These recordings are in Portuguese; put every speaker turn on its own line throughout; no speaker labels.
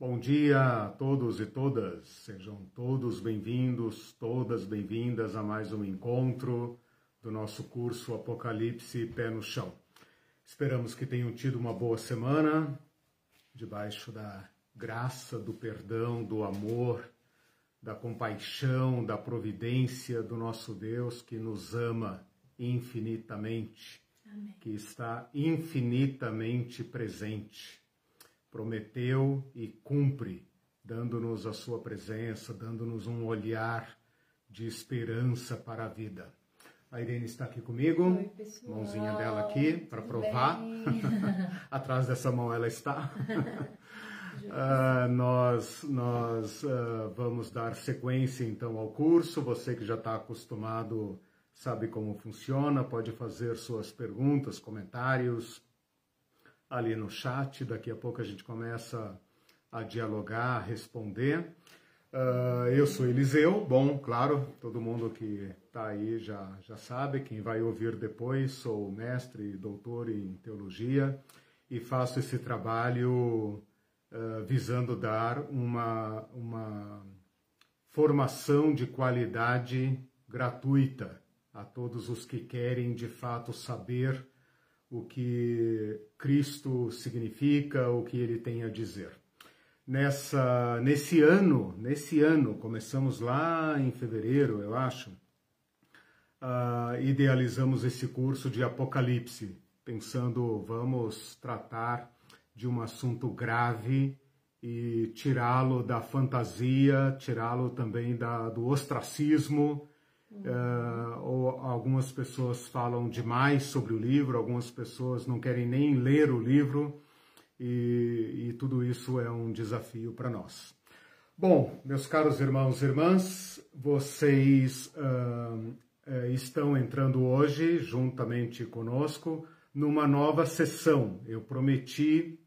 Bom dia a todos e todas, sejam todos bem-vindos, todas bem-vindas a mais um encontro do nosso curso Apocalipse Pé no Chão. Esperamos que tenham tido uma boa semana, debaixo da graça, do perdão, do amor, da compaixão, da providência do nosso Deus que nos ama infinitamente,
Amém.
que está infinitamente presente. Prometeu e cumpre, dando-nos a sua presença, dando-nos um olhar de esperança para a vida. A Irene está aqui comigo,
Oi, pessoal.
mãozinha dela aqui para provar. Atrás dessa mão ela está. Ah, nós nós ah, vamos dar sequência então ao curso. Você que já está acostumado sabe como funciona, pode fazer suas perguntas, comentários ali no chat. Daqui a pouco a gente começa a dialogar, a responder. Ah, eu sou Eliseu, bom, claro, todo mundo que está aí já, já sabe. Quem vai ouvir depois, sou mestre e doutor em teologia e faço esse trabalho ah, visando dar uma, uma formação de qualidade gratuita a todos os que querem de fato saber o que Cristo significa, o que ele tem a dizer. Nessa, nesse ano, nesse ano, começamos lá em fevereiro, eu acho, ah, idealizamos esse curso de Apocalipse, pensando vamos tratar de um assunto grave e tirá-lo da fantasia, tirá-lo também da, do ostracismo. Ah, ou algumas pessoas falam demais sobre o livro, algumas pessoas não querem nem ler o livro, e, e tudo isso é um desafio para nós. Bom, meus caros irmãos e irmãs, vocês eh, estão entrando hoje, juntamente conosco, numa nova sessão. Eu prometi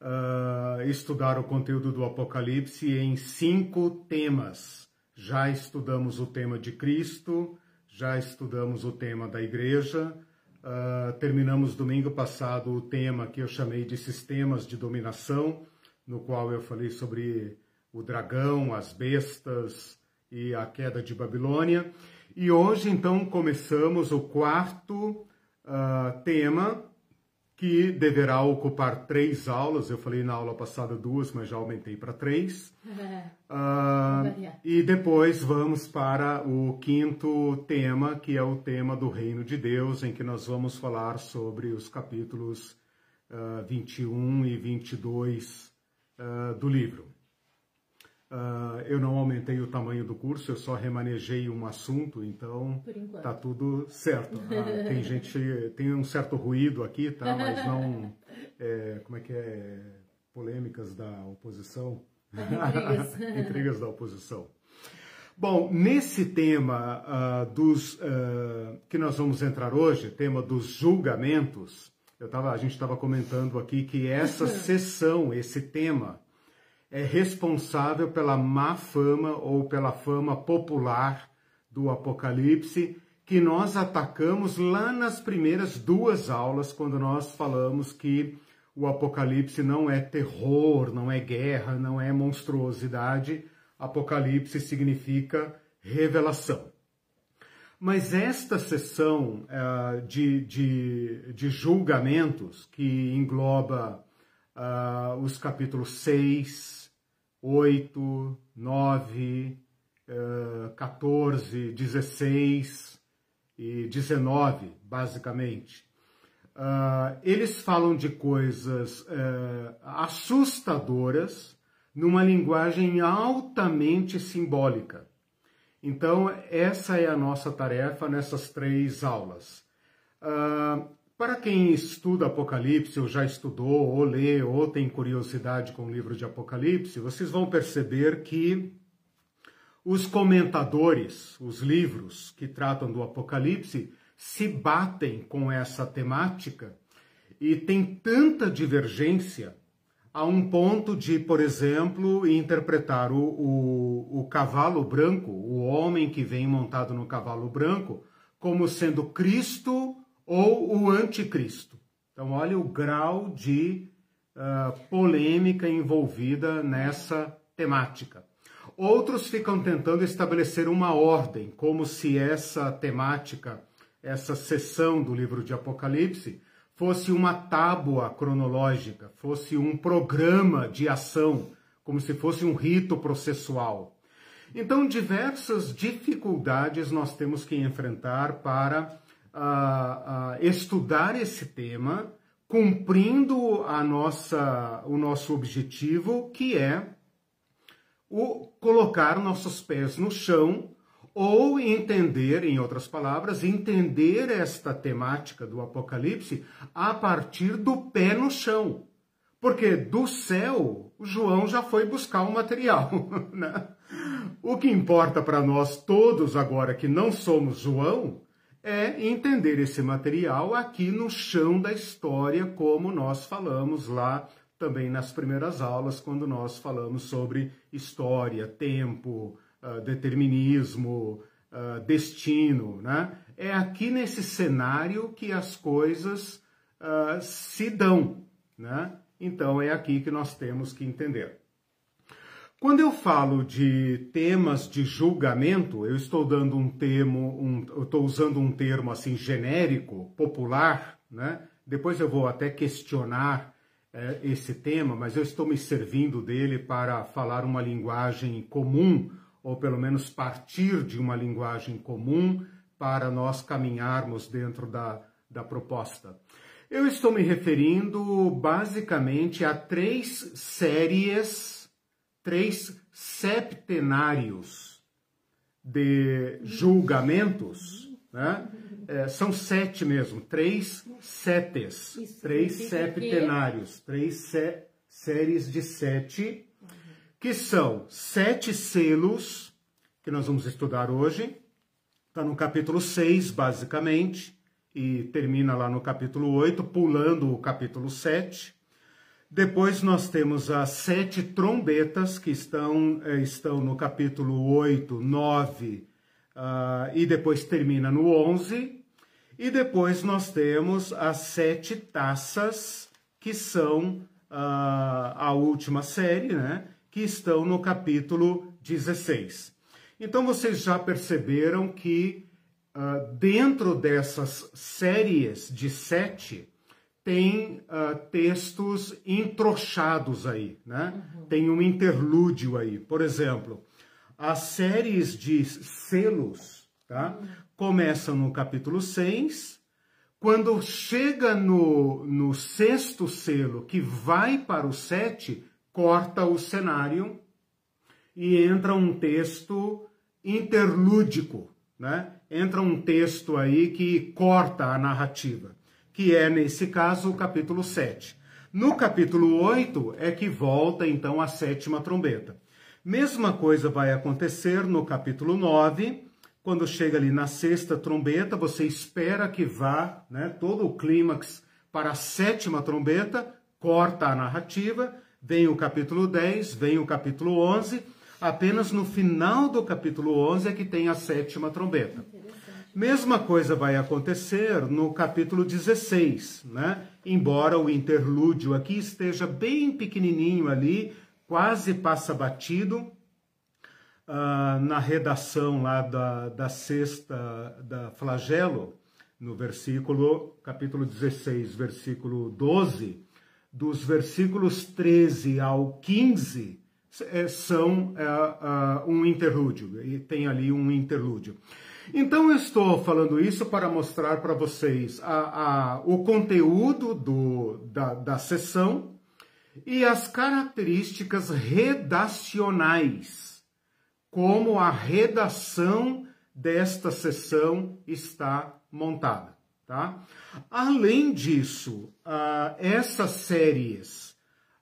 ah, estudar o conteúdo do Apocalipse em cinco temas. Já estudamos o tema de Cristo, já estudamos o tema da igreja, ah, terminamos domingo passado o tema que eu chamei de sistemas de dominação, no qual eu falei sobre o dragão, as bestas e a queda de Babilônia. E hoje, então, começamos o quarto ah, tema, que deverá ocupar três aulas. Eu falei na aula passada duas, mas já aumentei para três.
Variar.
e depois vamos para o quinto tema, que é o tema do Reino de Deus, em que nós vamos falar sobre os capítulos ah, 21 e 22 ah, do livro. Ah, eu não aumentei o tamanho do curso, eu só remanejei um assunto, então tá tudo certo. Ah, tem gente, tem um certo ruído aqui, tá? Mas não, é, como é que é, polêmicas da oposição.
Intrigas.
Intrigas da oposição. Bom, nesse tema ah, dos ah, que nós vamos entrar hoje, tema dos julgamentos, eu tava, a gente estava comentando aqui que essa sessão, esse tema, é responsável pela má fama ou pela fama popular do Apocalipse que nós atacamos lá nas primeiras duas aulas, quando nós falamos que o Apocalipse não é terror, não é guerra, não é monstruosidade. Apocalipse significa revelação. Mas esta sessão eh, de, de, de julgamentos, que engloba ah, os capítulos 6, 8, 9, eh, 14, 16 e 19, basicamente. Ah, eles falam de coisas eh, assustadoras numa linguagem altamente simbólica. Então, essa é a nossa tarefa nessas três aulas. Ah, para quem estuda Apocalipse, ou já estudou, ou lê, ou tem curiosidade com o livro de Apocalipse, vocês vão perceber que os comentadores, os livros que tratam do Apocalipse, se batem com essa temática e tem tanta divergência a um ponto de, por exemplo, interpretar o, o, o cavalo branco, o homem que vem montado no cavalo branco, como sendo Cristo ou o anticristo. Então, olha o grau de uh, polêmica envolvida nessa temática. Outros ficam tentando estabelecer uma ordem, como se essa temática, essa sessão do livro de Apocalipse, fosse uma tábua cronológica, fosse um programa de ação, como se fosse um rito processual. Então, diversas dificuldades nós temos que enfrentar para uh, uh, estudar esse tema, cumprindo a nossa, o nosso objetivo, que é o colocar nossos pés no chão ou entender, em outras palavras, entender esta temática do Apocalipse a partir do pé no chão. Porque do céu, João já foi buscar o material. Né? O que importa para nós todos agora que não somos João é entender esse material aqui no chão da história, como nós falamos lá também nas primeiras aulas, quando nós falamos sobre história, tempo, uh, determinismo, uh, destino. Né? É aqui nesse cenário que as coisas uh, se dão. Né? Então é aqui que nós temos que entender. Quando eu falo de temas de julgamento, eu estou dando um termo, um, eu estou usando um termo assim genérico, popular, né? Depois eu vou até questionar é, esse tema, mas eu estou me servindo dele para falar uma linguagem comum, ou pelo menos partir de uma linguagem comum para nós caminharmos dentro da, da proposta. Eu estou me referindo basicamente a três séries, três septenários de julgamentos, né? É, são sete mesmo, três setes, Isso três septenários, que... três se, séries de sete, que são sete selos, que nós vamos estudar hoje, está no capítulo 6, basicamente, e termina lá no capítulo 8, pulando o capítulo 7. Depois nós temos as sete trombetas, que estão, é, estão no capítulo 8, 9, uh, e depois termina no 11. E depois nós temos as sete taças, que são uh, a última série, né? Que estão no capítulo 16. Então vocês já perceberam que uh, dentro dessas séries de sete tem uh, textos entrochados aí, né? Uhum. Tem um interlúdio aí. Por exemplo, as séries de selos, tá? Uhum começa no capítulo 6, quando chega no, no sexto selo, que vai para o 7, corta o cenário e entra um texto interlúdico, né? Entra um texto aí que corta a narrativa, que é, nesse caso, o capítulo 7. No capítulo 8 é que volta então a sétima trombeta. Mesma coisa vai acontecer no capítulo 9, quando chega ali na sexta trombeta, você espera que vá, né, todo o clímax para a sétima trombeta, corta a narrativa, vem o capítulo 10, vem o capítulo 11, apenas no final do capítulo 11 é que tem a sétima trombeta. Mesma coisa vai acontecer no capítulo 16, né? Embora o interlúdio aqui esteja bem pequenininho ali, quase passa batido, ah, na redação lá da, da sexta, da flagelo, no versículo, capítulo 16, versículo 12, dos versículos 13 ao 15, é, são é, um interlúdio, e tem ali um interlúdio. Então eu estou falando isso para mostrar para vocês a, a, o conteúdo do, da, da sessão e as características redacionais como a redação desta sessão está montada. Tá? Além disso, uh, essas séries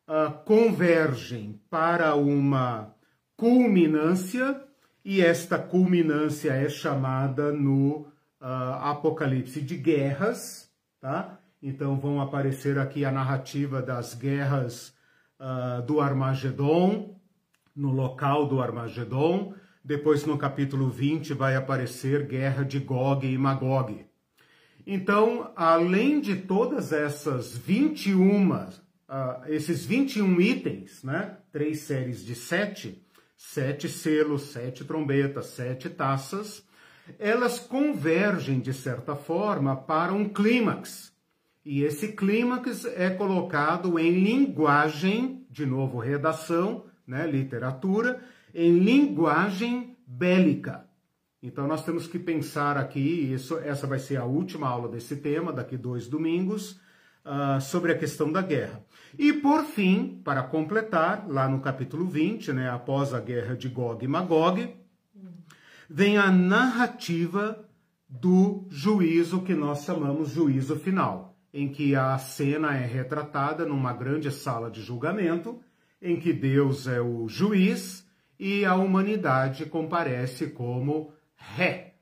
uh, convergem para uma culminância, e esta culminância é chamada no uh, Apocalipse de guerras. Tá? Então vão aparecer aqui a narrativa das guerras do Armagedon, no local do Armagedon. Depois, no capítulo 20, vai aparecer guerra de Gog e Magog. Então, além de todas essas 21 uh, esses 21 itens, né? Três séries de sete, sete selos, sete trombetas, sete taças, elas convergem, de certa forma, para um clímax. E esse clímax é colocado em linguagem, de novo, redação, né, literatura, em linguagem bélica. Então nós temos que pensar aqui, isso, essa vai ser a última aula desse tema, daqui dois domingos, uh, sobre a questão da guerra. E por fim, para completar, lá no capítulo 20, né, após a guerra de Gog e Magog, vem a narrativa do juízo que nós chamamos juízo final, em que a cena é retratada numa grande sala de julgamento, em que Deus é o juiz e a humanidade comparece como ré,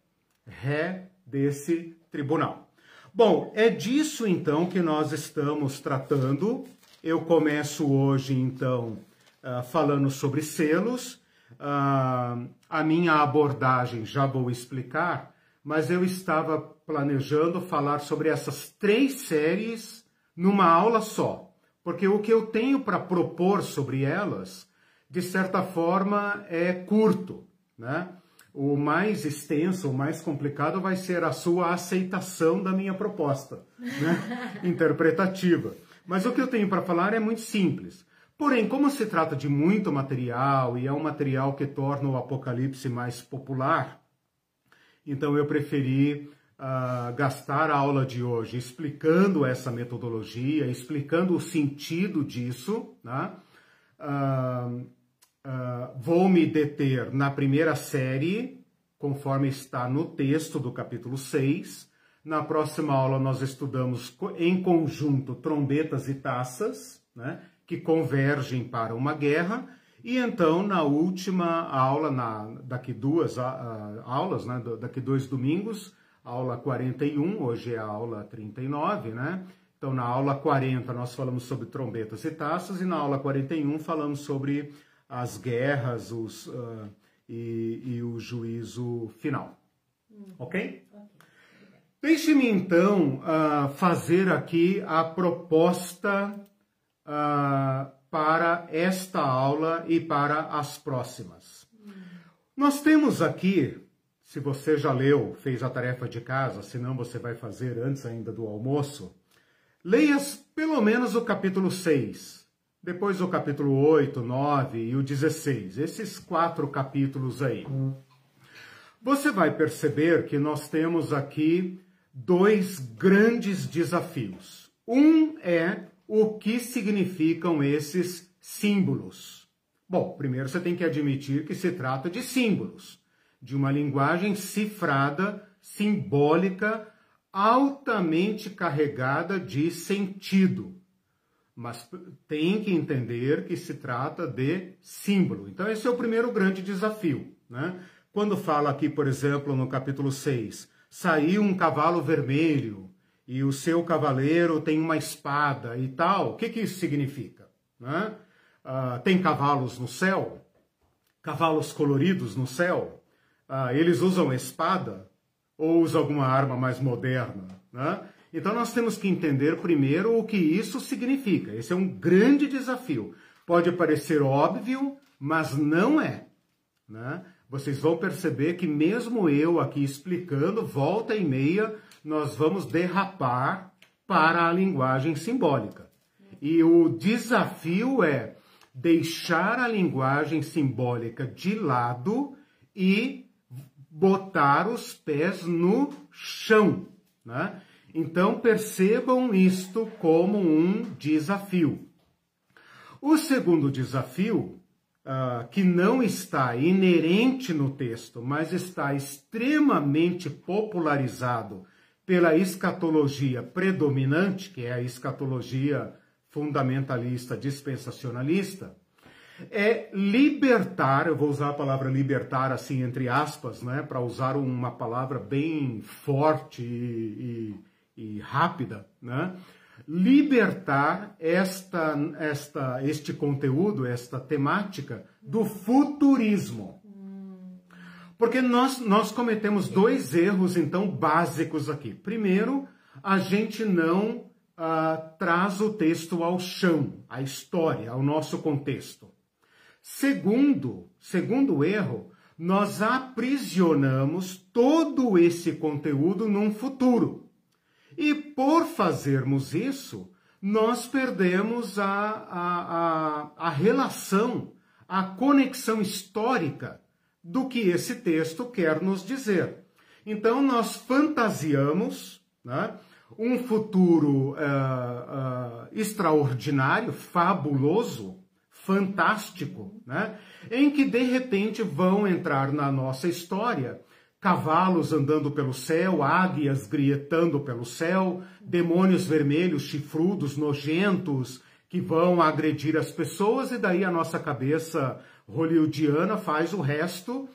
ré desse tribunal. Bom, é disso então que nós estamos tratando. Eu começo hoje então uh, falando sobre selos. Uh, a minha abordagem já vou explicar, mas eu estava planejando falar sobre essas três séries numa aula só, porque o que eu tenho para propor sobre elas, de certa forma, é curto, né? o mais extenso, o mais complicado vai ser a sua aceitação da minha proposta né? interpretativa. Mas o que eu tenho para falar é muito simples. Porém, como se trata de muito material e é um material que torna o Apocalipse mais popular, então eu preferi uh, gastar a aula de hoje explicando essa metodologia, explicando o sentido disso, né? Uh, Uh, vou me deter na primeira série, conforme está no texto do capítulo 6. Na próxima aula, nós estudamos em conjunto trombetas e taças, né, que convergem para uma guerra. E então, na última aula, na, daqui duas uh, aulas, né, daqui dois domingos, aula 41, hoje é a aula 39, né? Então, na aula 40, nós falamos sobre trombetas e taças, e na aula 41, falamos sobre as guerras os, uh, e, e, o juízo final. Hum. Ok? Deixe-me então uh, fazer aqui a proposta uh, para esta aula e para as próximas. Nós temos aqui, se você já leu, fez a tarefa de casa, se não você vai fazer antes ainda do almoço, leia pelo menos o capítulo 6 depois o capítulo 8, 9 e o 16, esses quatro capítulos aí. Você vai perceber que nós temos aqui dois grandes desafios. Um é o que significam esses símbolos. Bom, primeiro você tem que admitir que se trata de símbolos, de uma linguagem cifrada, simbólica, altamente carregada de sentido mas tem que entender que se trata de símbolo. Então, esse é o primeiro grande desafio. Né? Quando fala aqui, por exemplo, no capítulo 6, saiu um cavalo vermelho e o seu cavaleiro tem uma espada e tal, o que, que isso significa? Né? Uh, tem cavalos no céu? Cavalos coloridos no céu? Uh, eles usam espada ou usam alguma arma mais moderna? Né? Então nós temos que entender primeiro o que isso significa. Esse é um grande desafio. Pode parecer óbvio, mas não é. Né? Vocês vão perceber que mesmo eu aqui explicando, volta e meia, nós vamos derrapar para a linguagem simbólica. E o desafio é deixar a linguagem simbólica de lado e botar os pés no chão. Né? Então percebam isto como um desafio. O segundo desafio, uh, que não está inerente no texto, mas está extremamente popularizado pela escatologia predominante, que é a escatologia fundamentalista dispensacionalista, é libertar, eu vou usar a palavra libertar assim entre aspas, né, para usar uma palavra bem forte e, e e rápida, né? Libertar esta, esta, este conteúdo, esta temática do futurismo. Porque nós, nós cometemos dois erros, então, básicos aqui. Primeiro, a gente não uh, traz o texto ao chão, à história, ao nosso contexto. Segundo, segundo erro, nós aprisionamos todo esse conteúdo num futuro. E por fazermos isso, nós perdemos a, a, a, a relação, a conexão histórica do que esse texto quer nos dizer. Então, nós fantasiamos né, um futuro uh, uh, extraordinário, fabuloso, fantástico, né, em que de repente vão entrar na nossa história cavalos andando pelo céu, águias grietando pelo céu, demônios vermelhos, chifrudos, nojentos, que vão agredir as pessoas, e daí a nossa cabeça hollywoodiana faz o resto,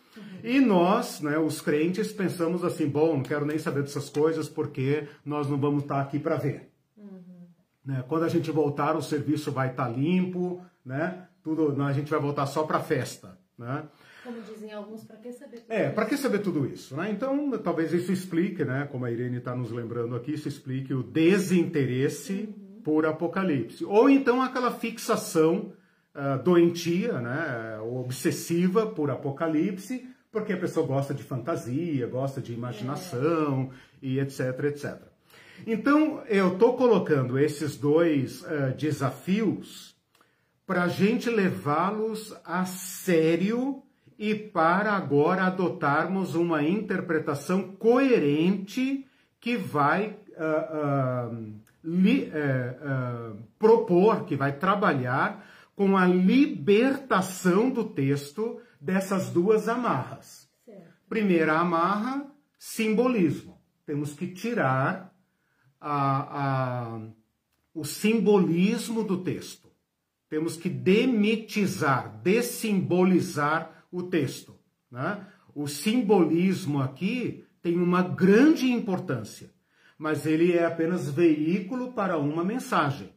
e nós, né, os crentes, pensamos assim: bom, não quero nem saber dessas coisas porque nós não vamos estar aqui para ver. Uhum. Né, quando a gente voltar, o serviço vai estar limpo, né? Tudo, a gente vai voltar só para festa, né?
Como dizem alguns, para que saber tudo
É, para que saber tudo isso? Né? Então, talvez isso explique, né, como a Irene está nos lembrando aqui, isso explique o desinteresse uhum. por Apocalipse. Ou então aquela fixação uh, doentia, né, obsessiva por Apocalipse, porque a pessoa gosta de fantasia, gosta de imaginação é. e etc, etc. Então, eu estou colocando esses dois uh, desafios para a gente levá-los a sério e para agora adotarmos uma interpretação coerente que vai uh, uh, li, uh, propor, que vai trabalhar com a libertação do texto dessas duas amarras. Certo. Primeira amarra, simbolismo. Temos que tirar a, a, o simbolismo do texto. Temos que demitizar, dessimbolizar o texto. Né? O simbolismo aqui tem uma grande importância, mas ele é apenas veículo para uma mensagem.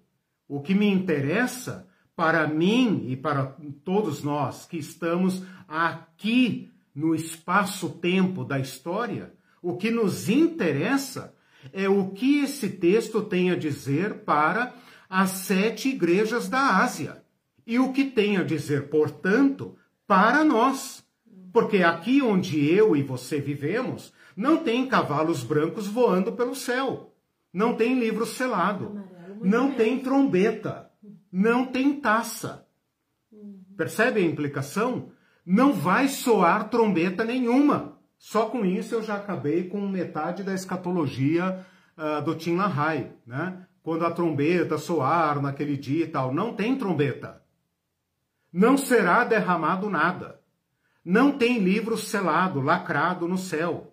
O que me interessa para mim e para todos nós que estamos aqui no espaço-tempo da história, o que nos interessa é o que esse texto tem a dizer para as sete igrejas da Ásia. E o que tem a dizer, portanto, para nós. Porque aqui onde eu e você vivemos, não tem cavalos brancos voando pelo céu. Não tem livro selado. Não tem trombeta. Não tem taça. Percebe a implicação? Não vai soar trombeta nenhuma. Só com isso eu já acabei com metade da escatologia uh, do Tim LaHaye, né? Quando a trombeta soar naquele dia e tal. Não tem trombeta não será derramado nada. Não tem livro selado, lacrado no céu.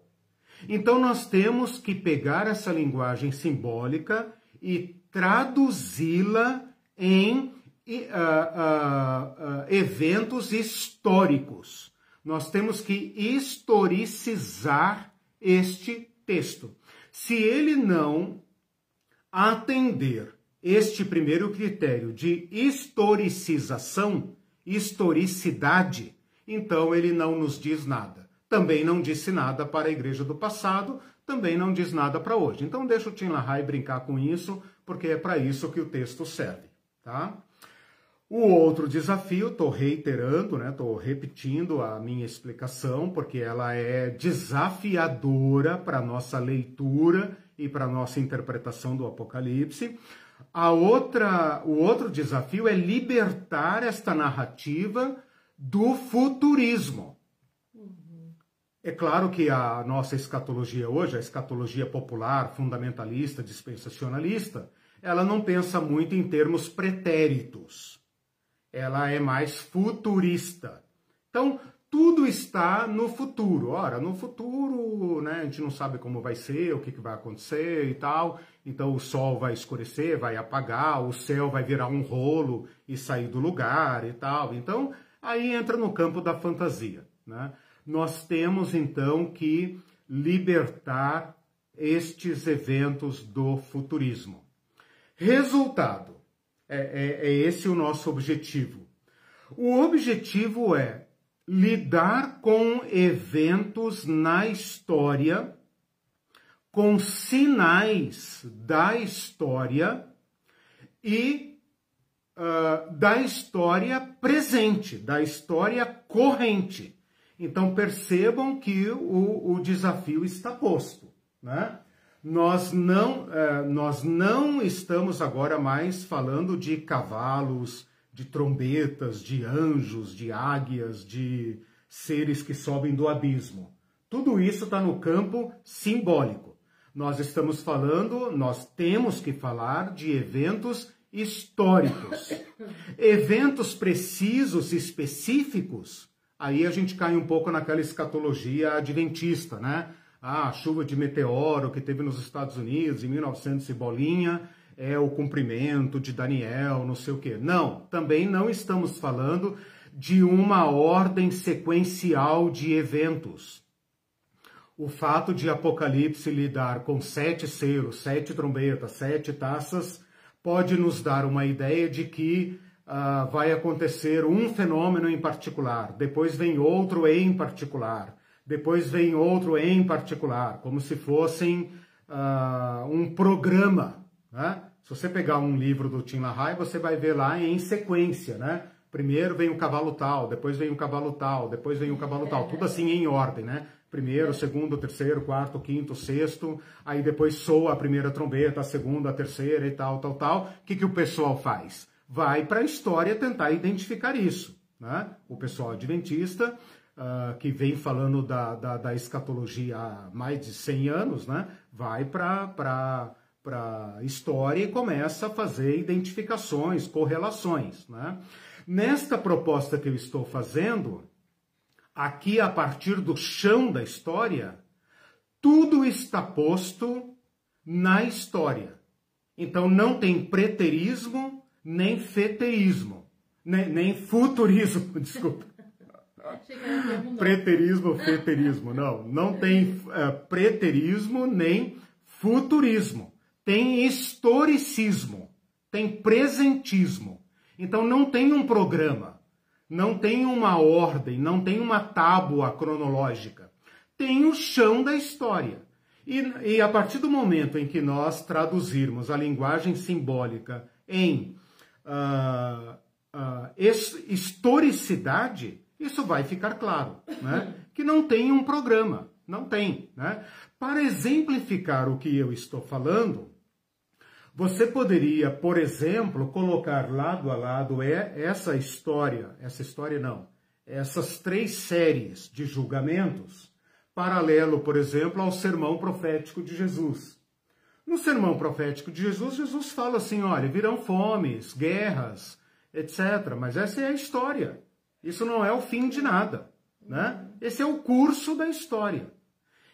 Então nós temos que pegar essa linguagem simbólica e traduzi-la em uh, uh, uh, eventos históricos. Nós temos que historicizar este texto. Se ele não atender este primeiro critério de historicização, historicidade, então ele não nos diz nada. Também não disse nada para a igreja do passado, também não diz nada para hoje. Então deixa o Tim LaHaye brincar com isso, porque é para isso que o texto serve, tá? O outro desafio, estou reiterando, estou né, repetindo a minha explicação, porque ela é desafiadora para a nossa leitura e para a nossa interpretação do Apocalipse. A outra, o outro desafio é libertar esta narrativa do futurismo. Uhum. É claro que a nossa escatologia hoje, a escatologia popular, fundamentalista, dispensacionalista, ela não pensa muito em termos pretéritos. Ela é mais futurista. Então, tudo está no futuro. Ora, no futuro, né, a gente não sabe como vai ser, o que, que vai acontecer e tal. Então o sol vai escurecer, vai apagar, o céu vai virar um rolo e sair do lugar e tal. Então, aí entra no campo da fantasia. Né? Nós temos então que libertar estes eventos do futurismo. Resultado: é, é, é esse o nosso objetivo. O objetivo é lidar com eventos na história com sinais da história e uh, da história presente, da história corrente. Então percebam que o, o desafio está posto. Né? Nós, não, uh, nós não estamos agora mais falando de cavalos, de trombetas, de anjos, de águias, de seres que sobem do abismo. Tudo isso está no campo simbólico. Nós estamos falando, nós temos que falar de eventos históricos. Eventos precisos, específicos, aí a gente cai um pouco naquela escatologia adventista, né? Ah, a chuva de meteoro que teve nos Estados Unidos em 1900 e bolinha é o cumprimento de Daniel, não sei o quê. Não, também não estamos falando de uma ordem sequencial de eventos. O fato de Apocalipse lidar com sete selos, sete trombetas, sete taças, pode nos dar uma ideia de que uh, vai acontecer um fenômeno em particular, depois vem outro em particular, depois vem outro em particular, como se fossem uh, um programa. Né? Se você pegar um livro do Tim LaHaye, você vai ver lá em sequência, né? Primeiro vem o cavalo tal, depois vem o cavalo tal, depois vem o cavalo tal, tudo assim em ordem, né? Primeiro, segundo, terceiro, quarto, quinto, sexto, aí depois soa a primeira trombeta, a segunda, a terceira e tal, tal, tal. O que, que o pessoal faz? Vai para a história tentar identificar isso. Né? O pessoal adventista, uh, que vem falando da, da, da, escatologia há mais de 100 anos, né? vai para a história e começa a fazer identificações, correlações. Né? Nesta proposta que eu estou fazendo, aqui a partir do chão da história, tudo está posto na história. Então não tem preterismo nem feteísmo, nem, nem futurismo, desculpa. preterismo, feterismo, não. Não tem uh, preterismo nem futurismo. Tem historicismo, tem presentismo. Então não tem um programa, não tem uma ordem, não tem uma tábua cronológica. Tem o chão da história. E, e a partir do momento em que nós traduzirmos a linguagem simbólica em uh, uh, historicidade, isso vai ficar claro, né? que não tem um programa, não tem. Né? Para exemplificar o que eu estou falando, você poderia, por exemplo, colocar lado a lado essa história, essa história não, essas três séries de julgamentos, paralelo, por exemplo, ao sermão profético de Jesus. No sermão profético de Jesus, Jesus fala assim: olha, virão fomes, guerras, etc. Mas essa é a história. Isso não é o fim de nada. Né? Esse é o curso da história.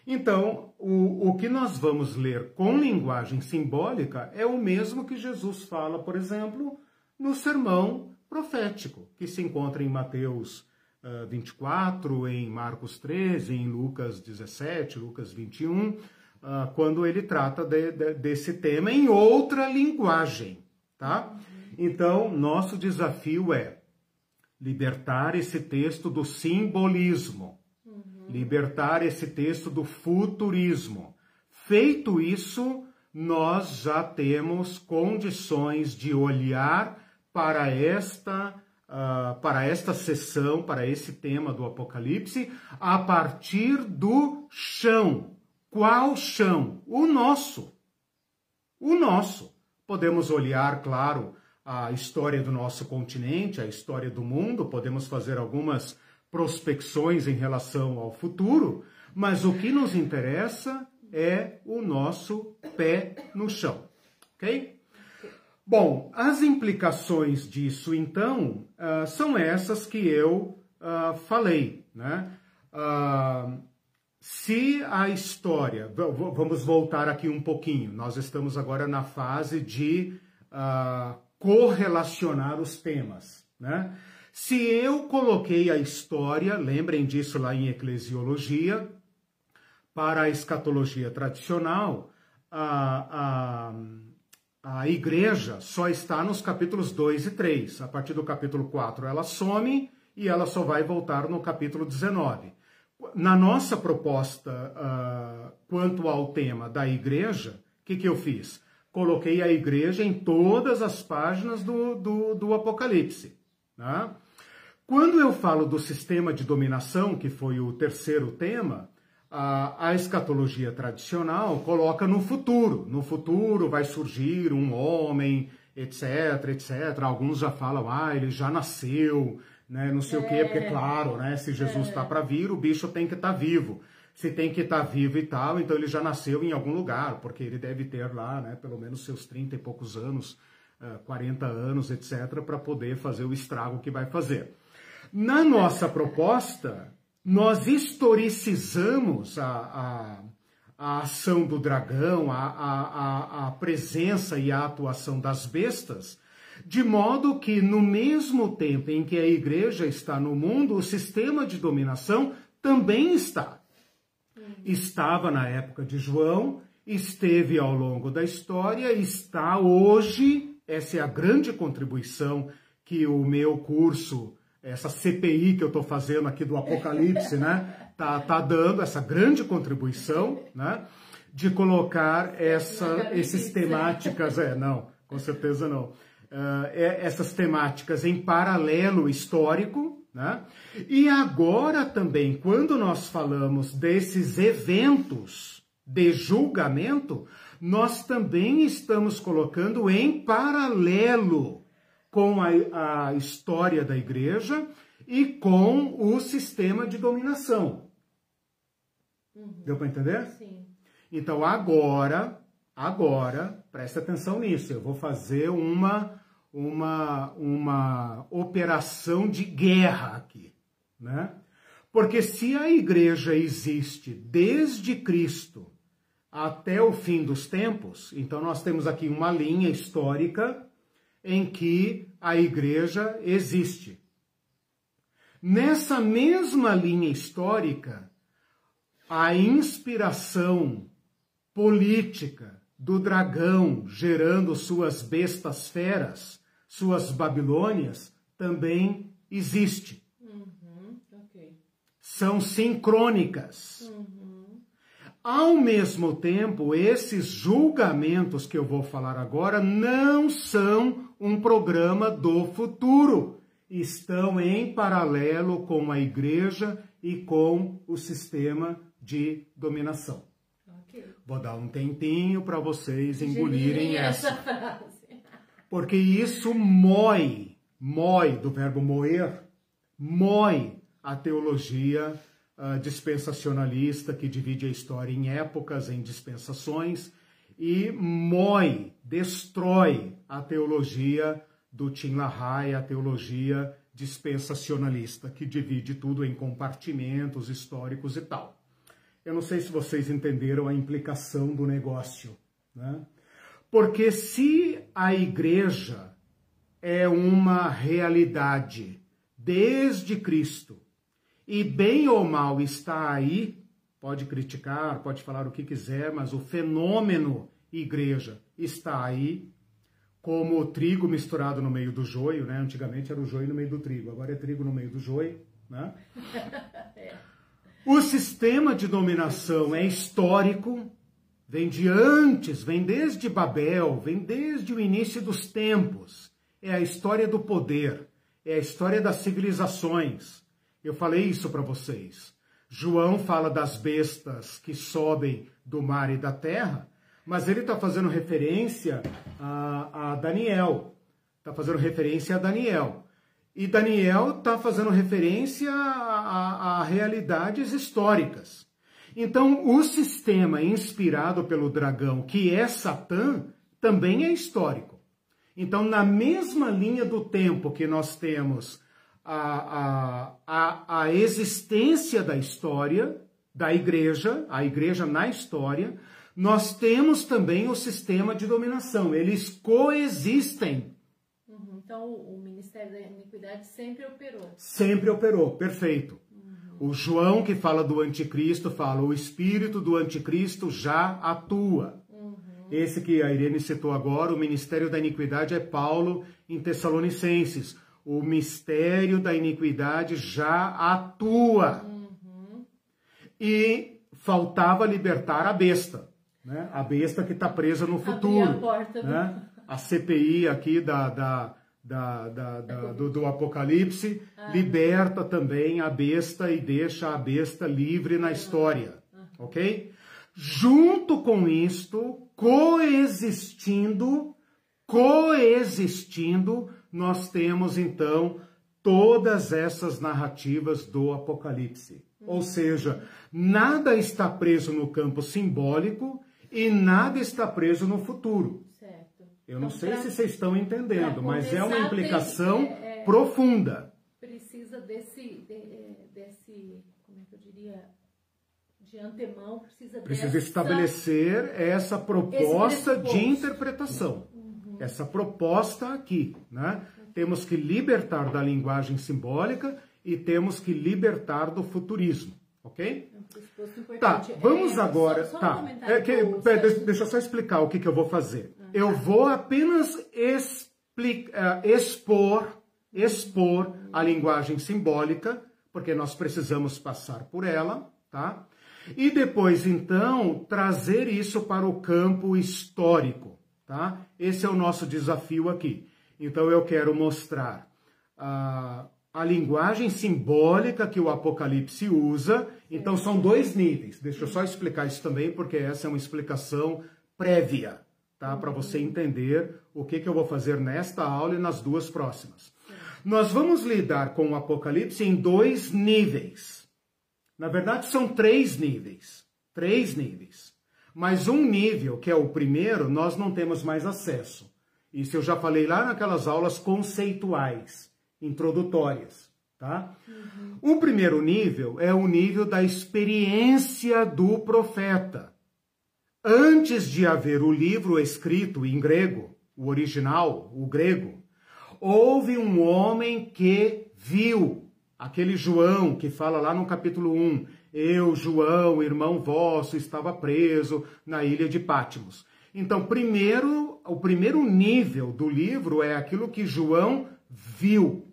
Então, o, o que nós vamos ler com linguagem simbólica é o mesmo que Jesus fala, por exemplo, no sermão profético, que se encontra em Mateus uh, 24, em Marcos 13, em Lucas 17, Lucas 21, uh, quando ele trata de, de, desse tema em outra linguagem, tá? Então, nosso desafio é libertar esse texto do simbolismo libertar esse texto do futurismo. Feito isso, nós já temos condições de olhar para esta uh, para esta sessão, para esse tema do Apocalipse, a partir do chão. Qual chão? O nosso. O nosso. Podemos olhar, claro, a história do nosso continente, a história do mundo, podemos fazer algumas prospecções em relação ao futuro, mas o que nos interessa é o nosso pé no chão, ok? Bom, as implicações disso, então, uh, são essas que eu uh, falei, né? Uh, se a história, vamos voltar aqui um pouquinho, nós estamos agora na fase de correlacionar os temas, né? Se eu coloquei a história, lembrem disso lá em Eclesiologia, para a escatologia tradicional, a, a, a igreja só está nos capítulos 2 e 3. A partir do capítulo 4 ela some e ela só vai voltar no capítulo 19. na nossa proposta uh, quanto ao tema da igreja, o que, que eu fiz? Coloquei a igreja em todas as páginas do, do, do Apocalipse. Né? Quando eu falo do sistema de dominação, que foi o terceiro tema, a, a escatologia tradicional coloca no futuro. No futuro vai surgir um homem, etc, etc. Alguns já falam, ah, ele já nasceu, né? Não sei é, o quê, porque, claro, né? Se Jesus está é. para vir, o bicho tem que estar tá vivo. Se tem que estar tá vivo e tal, então ele já nasceu em algum lugar, porque ele deve ter lá, né, pelo menos seus 30 e poucos anos, 40 eh, anos, etc., para poder fazer o estrago que vai fazer. Na nossa proposta, nós historicizamos a, a, a ação do dragão, a, a, a presença e a atuação das bestas, de modo que, no mesmo tempo em que a igreja está no mundo, o sistema de dominação também está. Estava na época de João, esteve ao longo da história, está hoje. Essa é a grande contribuição que o meu curso essa CPI que eu estou fazendo aqui do Apocalipse, né, tá, tá dando essa grande contribuição, né, de colocar essa, esses temáticas, é, não, com certeza não, uh, essas temáticas em paralelo histórico, né, e agora também, quando nós falamos desses eventos de julgamento, nós também estamos colocando em paralelo com a, a história da igreja e com o sistema de dominação. Uhum. Deu para entender?
Sim.
Então agora, agora, preste atenção nisso. Eu vou fazer uma uma uma operação de guerra aqui, né? Porque se a igreja existe desde Cristo até o fim dos tempos, então nós temos aqui uma linha histórica em que a igreja existe. Nessa mesma linha histórica, a inspiração política do dragão gerando suas bestas feras, suas Babilônias, também existe.
Uhum, okay.
São sincrônicas.
Uhum.
Ao mesmo tempo, esses julgamentos que eu vou falar agora não são um programa do futuro. Estão em paralelo com a igreja e com o sistema de dominação.
Okay.
Vou dar um tempinho para vocês engolirem essa.
essa
Porque isso mói, mói do verbo moer, mói a teologia uh, dispensacionalista que divide a história em épocas, em dispensações e mói, destrói a teologia do Tim LaHaye, a teologia dispensacionalista, que divide tudo em compartimentos históricos e tal. Eu não sei se vocês entenderam a implicação do negócio, né? Porque se a igreja é uma realidade desde Cristo e bem ou mal está aí, pode criticar, pode falar o que quiser, mas o fenômeno igreja está aí, como o trigo misturado no meio do joio, né? Antigamente era o joio no meio do trigo, agora é trigo no meio do joio, né?
é.
O sistema de dominação é histórico, vem de antes, vem desde Babel, vem desde o início dos tempos. É a história do poder, é a história das civilizações. Eu falei isso para vocês. João fala das bestas que sobem do mar e da terra, mas ele está fazendo referência a, a Daniel. Está fazendo referência a Daniel. E Daniel está fazendo referência a, a, a realidades históricas. Então, o sistema inspirado pelo dragão, que é Satã, também é histórico. Então, na mesma linha do tempo que nós temos a, a, a, existência da história, da igreja, a igreja na história, nós temos também o sistema de dominação. Eles coexistem.
Uhum, então, o Ministério da Iniquidade sempre operou.
Sempre operou, perfeito. Uhum. O João, que fala do anticristo, fala: o espírito do anticristo já atua.
Uhum.
Esse que a Irene citou agora, o Ministério da Iniquidade, é Paulo em Tessalonicenses o mistério da iniquidade já atua.
Uhum.
e faltava libertar a besta, né? A besta que está presa no futuro.
A, porta
né? a CPI aqui da, da, da, da, da do, do, Apocalipse ah. liberta também a besta e deixa a besta livre na história, ok? Junto com isto, coexistindo, coexistindo, nós temos então todas essas narrativas do Apocalipse. Ou seja, nada está preso no campo simbólico e nada está preso no futuro.
Certo.
Eu não então, sei pra, se vocês estão entendendo, mas é uma implicação tem, é, é, profunda.
Precisa desse, de, desse, como é que eu diria, de antemão, precisa,
precisa
dessa,
estabelecer essa proposta de interpretação. Essa proposta aqui, né? Temos que libertar da linguagem simbólica e temos que libertar do futurismo, ok?
É
tá, vamos é, agora. Só, só tá, um é que, deixa, deixa eu só explicar o que, que eu vou fazer. Ah, eu vou apenas explica, uh, expor, expor a linguagem simbólica, porque nós precisamos passar por ela, tá? E depois, então, trazer isso para o campo histórico, tá? Esse é o nosso desafio aqui. Então, eu quero mostrar. Uh, a linguagem simbólica que o Apocalipse usa. Então são dois níveis. Deixa eu só explicar isso também, porque essa é uma explicação prévia, tá? Para você entender o que, que eu vou fazer nesta aula e nas duas próximas. Nós vamos lidar com o Apocalipse em dois níveis. Na verdade, são três níveis. Três níveis. Mas um nível, que é o primeiro, nós não temos mais acesso. Isso eu já falei lá naquelas aulas conceituais introdutórias. Tá? Uhum. O primeiro nível é o nível da experiência do profeta. Antes de haver o livro escrito em grego, o original, o grego, houve um homem que viu, aquele João que fala lá no capítulo 1, eu, João, irmão vosso, estava preso na ilha de Pátimos. Então, primeiro, o primeiro nível do livro é aquilo que João viu.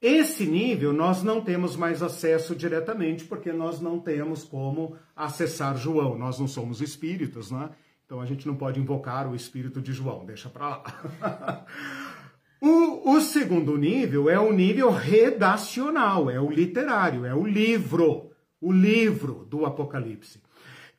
Esse nível nós não temos mais acesso diretamente, porque nós não temos como acessar João. Nós não somos espíritos, né? Então a gente não pode invocar o espírito de João, deixa para lá. o, o segundo nível é o nível redacional, é o literário, é o livro, o livro do Apocalipse,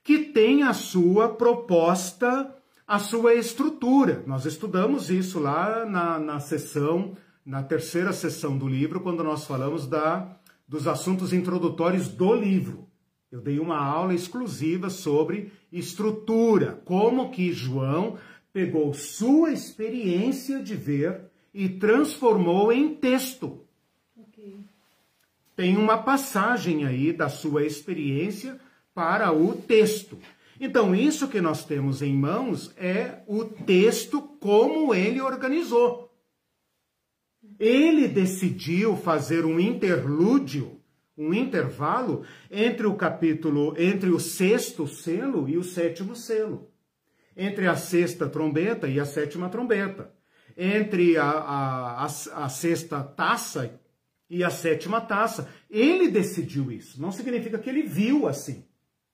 que tem a sua proposta, a sua estrutura. Nós estudamos isso lá na, na sessão na terceira sessão do livro, quando nós falamos da, dos assuntos introdutórios do livro. Eu dei uma aula exclusiva sobre estrutura, como que João pegou sua experiência de ver e transformou em texto. Tem uma passagem aí da sua experiência para o texto. Então, isso que nós temos em mãos é o texto como ele organizou. Ele decidiu fazer um interlúdio, um intervalo entre o capítulo, entre o sexto selo e o sétimo selo, entre a sexta trombeta e a sétima trombeta, entre a, a, a, a sexta taça e a sétima taça. Ele decidiu isso. Não significa que ele viu assim,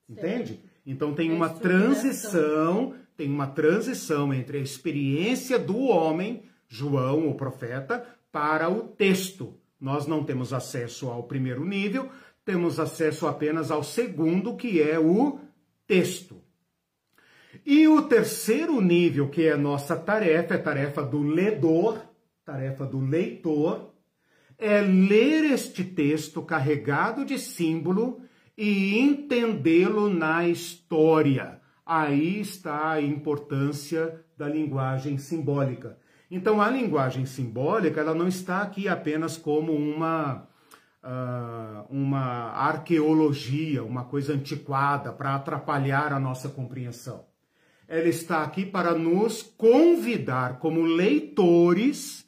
entende? Então tem uma transição, tem uma transição entre a experiência do homem, João, o profeta, para o texto. Nós não temos acesso ao primeiro nível, temos acesso apenas ao segundo, que é o texto. E o terceiro nível, que é nossa tarefa, é tarefa do ledor, tarefa do leitor, é ler este texto carregado de símbolo e entendê-lo na história. Aí está a importância da linguagem simbólica. Então, a linguagem simbólica ela não está aqui apenas como uma, uh, uma arqueologia, uma coisa antiquada para atrapalhar a nossa compreensão. Ela está aqui para nos convidar, como leitores,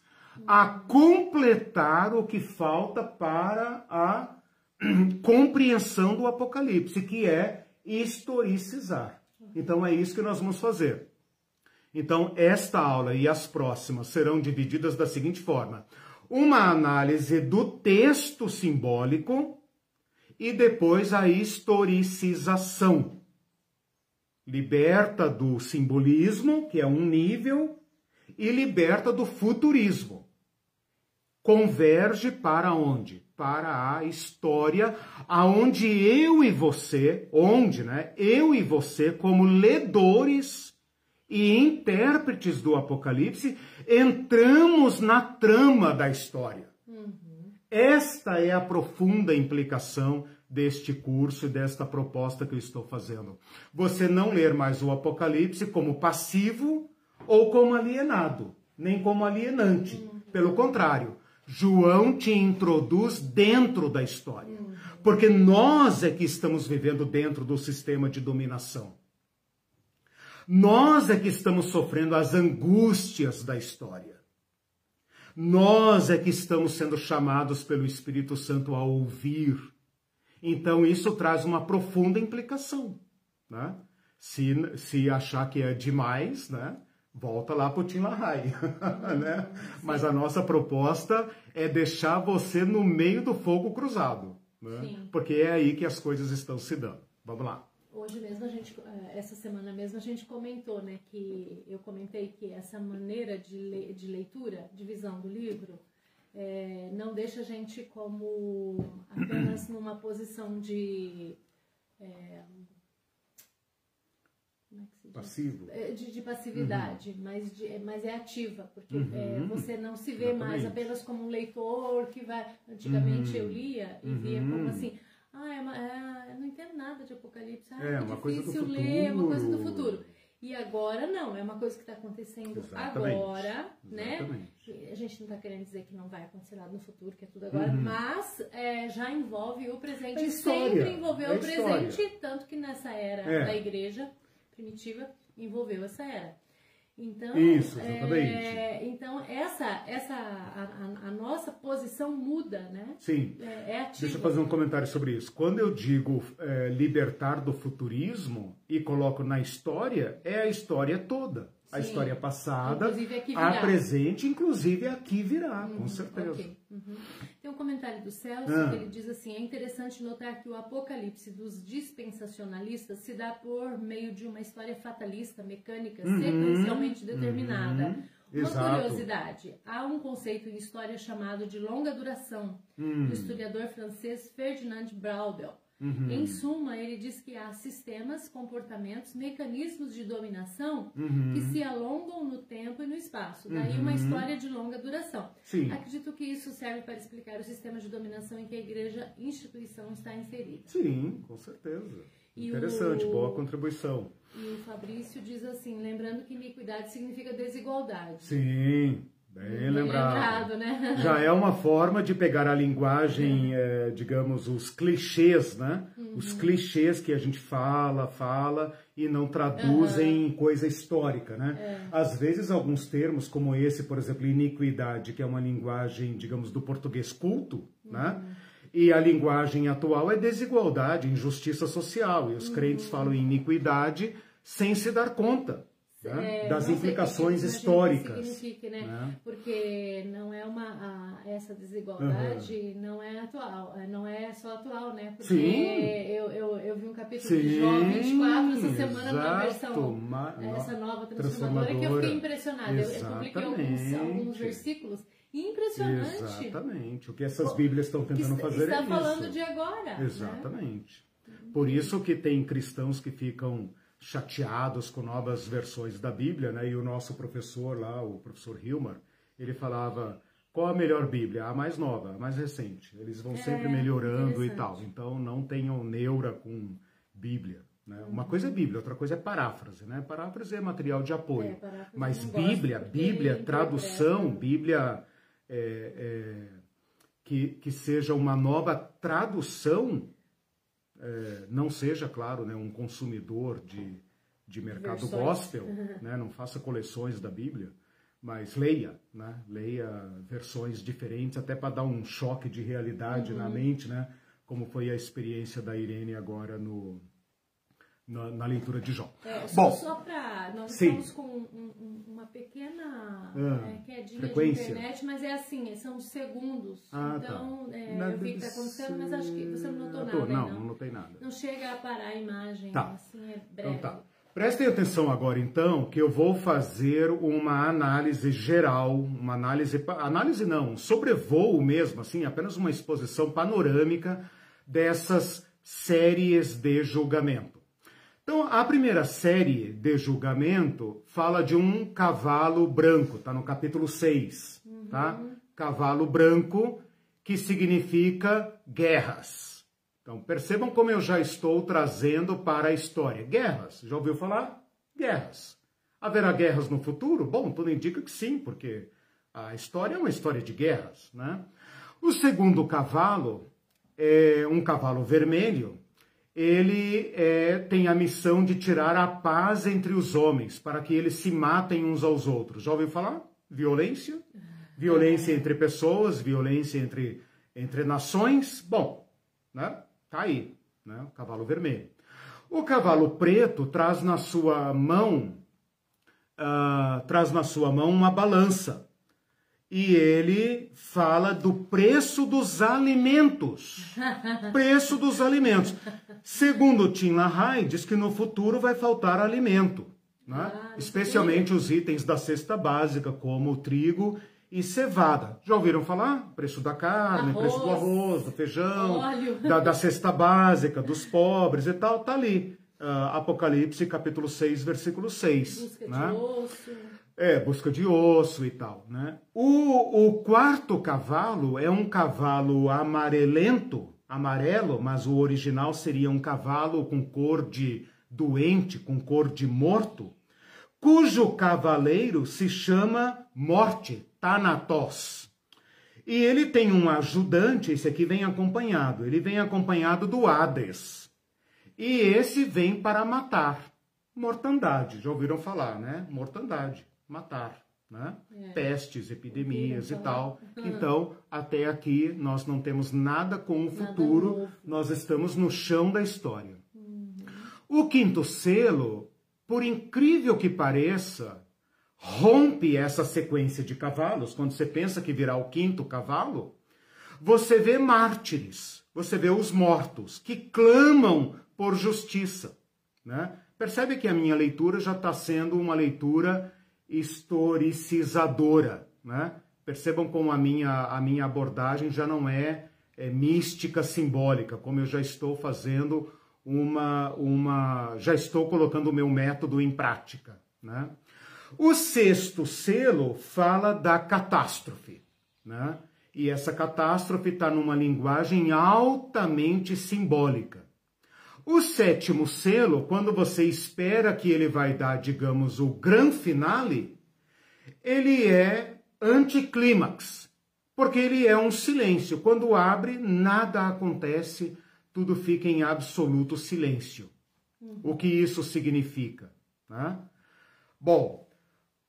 a completar o que falta para a compreensão do Apocalipse, que é historicizar. Então, é isso que nós vamos fazer. Então, esta aula e as próximas serão divididas da seguinte forma: uma análise do texto simbólico e depois a historicização. Liberta do simbolismo, que é um nível, e liberta do futurismo. Converge para onde? Para a história, aonde eu e você, onde, né? Eu e você, como ledores e intérpretes do Apocalipse, entramos na trama da história. Uhum. Esta é a profunda implicação deste curso e desta proposta que eu estou fazendo. Você não ler mais o Apocalipse como passivo ou como alienado, nem como alienante. Uhum. Pelo contrário, João te introduz dentro da história. Porque nós é que estamos vivendo dentro do sistema de dominação. Nós é que estamos sofrendo as angústias da história. Nós é que estamos sendo chamados pelo Espírito Santo a ouvir. Então isso traz uma profunda implicação. Né? Se, se achar que é demais, né? Volta lá para o Tim LaHaye. né? Mas a nossa proposta é deixar você no meio do fogo cruzado. Né? Porque é aí que as coisas estão se dando. Vamos lá.
Hoje mesmo a gente, eh, essa semana mesmo a gente comentou, né, que eu comentei que essa maneira de, le, de leitura, de visão do livro, é, não deixa a gente como apenas numa posição de é,
passivo
de, de passividade uhum. mas, de, mas é ativa porque uhum. é, você não se vê Exatamente. mais apenas como um leitor que vai antigamente uhum. eu lia e via como uhum. assim ah, é uma, é, eu não entendo nada de Apocalipse. Ah, é, é uma coisa do futuro. ler, é uma coisa do futuro. E agora não, é uma coisa que está acontecendo Exatamente. agora, né? Exatamente. né? A gente não está querendo dizer que não vai acontecer nada no futuro, que é tudo agora, uhum. mas é, já envolve o presente. É sempre envolveu é o presente, tanto que nessa era é. da igreja primitiva envolveu essa era. Então,
Isso, exatamente.
É, então essa, essa a, a, a, nossa posição muda, né?
Sim. É, é Deixa eu fazer um comentário sobre isso. Quando eu digo é, libertar do futurismo e coloco na história, é a história toda. A Sim. história passada, a presente, inclusive aqui virá, uhum, com certeza. Okay.
Uhum. Tem um comentário do Celso ah. que ele diz assim: é interessante notar que o apocalipse dos dispensacionalistas se dá por meio de uma história fatalista, mecânica, uhum. sequencialmente determinada. Uhum. Uma Exato. curiosidade: há um conceito em história chamado de longa duração, do hum. historiador francês Ferdinand Braudel Uhum. Em suma, ele diz que há sistemas, comportamentos, mecanismos de dominação uhum. que se alongam no tempo e no espaço. Daí uhum. uma história de longa duração.
Sim.
Acredito que isso serve para explicar o sistema de dominação em que a igreja instituição está inserida.
Sim, com certeza. E Interessante, o... boa contribuição.
E o Fabrício diz assim, lembrando que iniquidade significa desigualdade.
Sim. Bem lembrado. lembrado né? Já é uma forma de pegar a linguagem, é. É, digamos, os clichês, né? Uhum. Os clichês que a gente fala, fala e não traduzem uhum. em coisa histórica, né? É. Às vezes alguns termos, como esse, por exemplo, iniquidade, que é uma linguagem, digamos, do português culto, né? uhum. né? E a linguagem atual é desigualdade, injustiça social. E os crentes uhum. falam em iniquidade sem se dar conta né? é, das implicações que históricas.
Signifique, né? né? Porque não é uma a, essa desigualdade uhum. não é atual, é, não é só atual, né? Porque. Eu, eu, eu vi um capítulo Sim, de Jó 24 essa semana na versão essa nova transformadora, que eu fiquei impressionada. Eu, eu publiquei alguns, alguns versículos impressionante.
Exatamente. O que essas Bíblias estão tentando fazer
está
é
isso. Está falando de agora. Né?
Exatamente. Né? Por isso que tem cristãos que ficam chateados com novas versões da Bíblia, né? E o nosso professor lá, o professor Hilmar, ele falava qual a melhor Bíblia? A mais nova, a mais recente. Eles vão é, sempre melhorando e tal. Então não tenham neura com Bíblia. Né? Uma uhum. coisa é Bíblia, outra coisa é paráfrase. Né? Paráfrase é material de apoio. É, Mas Bíblia, Bíblia, tradução, Bíblia é, é, que, que seja uma nova tradução é, não seja, claro, né, um consumidor de, de mercado Versões. gospel, né, não faça coleções da Bíblia, mas leia, né, leia versões diferentes, até para dar um choque de realidade uhum. na mente, né, como foi a experiência da Irene agora no, na, na leitura de Jó.
É, só, Bom, só para. Nós sim. estamos com um, um, uma pequena ah, é, quedinha frequência. de internet, mas é assim, são segundos. Ah, tá. então, tá. é, eu vi que está acontecendo, mas acho que você não notou nada. Não,
não, não notei nada.
Não chega a parar a imagem, tá. assim, é breve. Então tá.
Prestem atenção agora, então, que eu vou fazer uma análise geral, uma análise, análise não, sobrevoo mesmo, assim, apenas uma exposição panorâmica dessas séries de julgamento. Então, a primeira série de julgamento fala de um cavalo branco, tá no capítulo 6, uhum. tá? Cavalo branco, que significa guerras. Então, percebam como eu já estou trazendo para a história. Guerras, já ouviu falar? Guerras. Haverá guerras no futuro? Bom, tudo indica que sim, porque a história é uma história de guerras, né? O segundo cavalo é um cavalo vermelho. Ele é, tem a missão de tirar a paz entre os homens, para que eles se matem uns aos outros. Já ouviu falar? Violência? Violência entre pessoas, violência entre, entre nações. Bom, né? Tá aí, né? O cavalo vermelho. O cavalo preto traz na sua mão, uh, traz na sua mão uma balança. E ele fala do preço dos alimentos. preço dos alimentos. Segundo Tim LaHaye, diz que no futuro vai faltar alimento. Né? Ah, Especialmente os itens da cesta básica, como o trigo e cevada. Já ouviram falar? Preço da carne, arroz, preço do arroz, do feijão, da, da, cesta básica, dos pobres e tal, tá ali. Uh, Apocalipse capítulo 6, versículo 6.
Busca né? de osso.
É, busca de osso e tal, né? O, o quarto cavalo é um cavalo amarelento, amarelo, mas o original seria um cavalo com cor de doente, com cor de morto, cujo cavaleiro se chama Morte, Thanatos. E ele tem um ajudante, esse aqui vem acompanhado, ele vem acompanhado do Hades. E esse vem para matar. Mortandade, já ouviram falar, né? Mortandade, matar. Né? É. Pestes, epidemias e tal. Então, até aqui nós não temos nada com o futuro, nós estamos no chão da história. Uhum. O quinto selo, por incrível que pareça, rompe essa sequência de cavalos, quando você pensa que virá o quinto cavalo, você vê mártires, você vê os mortos que clamam por justiça. Né? Percebe que a minha leitura já está sendo uma leitura historicizadora. Né? Percebam como a minha, a minha abordagem já não é, é mística simbólica, como eu já estou fazendo uma, uma. já estou colocando o meu método em prática. Né? O sexto selo fala da catástrofe, né? E essa catástrofe está numa linguagem altamente simbólica. O sétimo selo, quando você espera que ele vai dar, digamos, o grande finale, ele é anticlímax, porque ele é um silêncio. Quando abre, nada acontece, tudo fica em absoluto silêncio. O que isso significa? Né? Bom,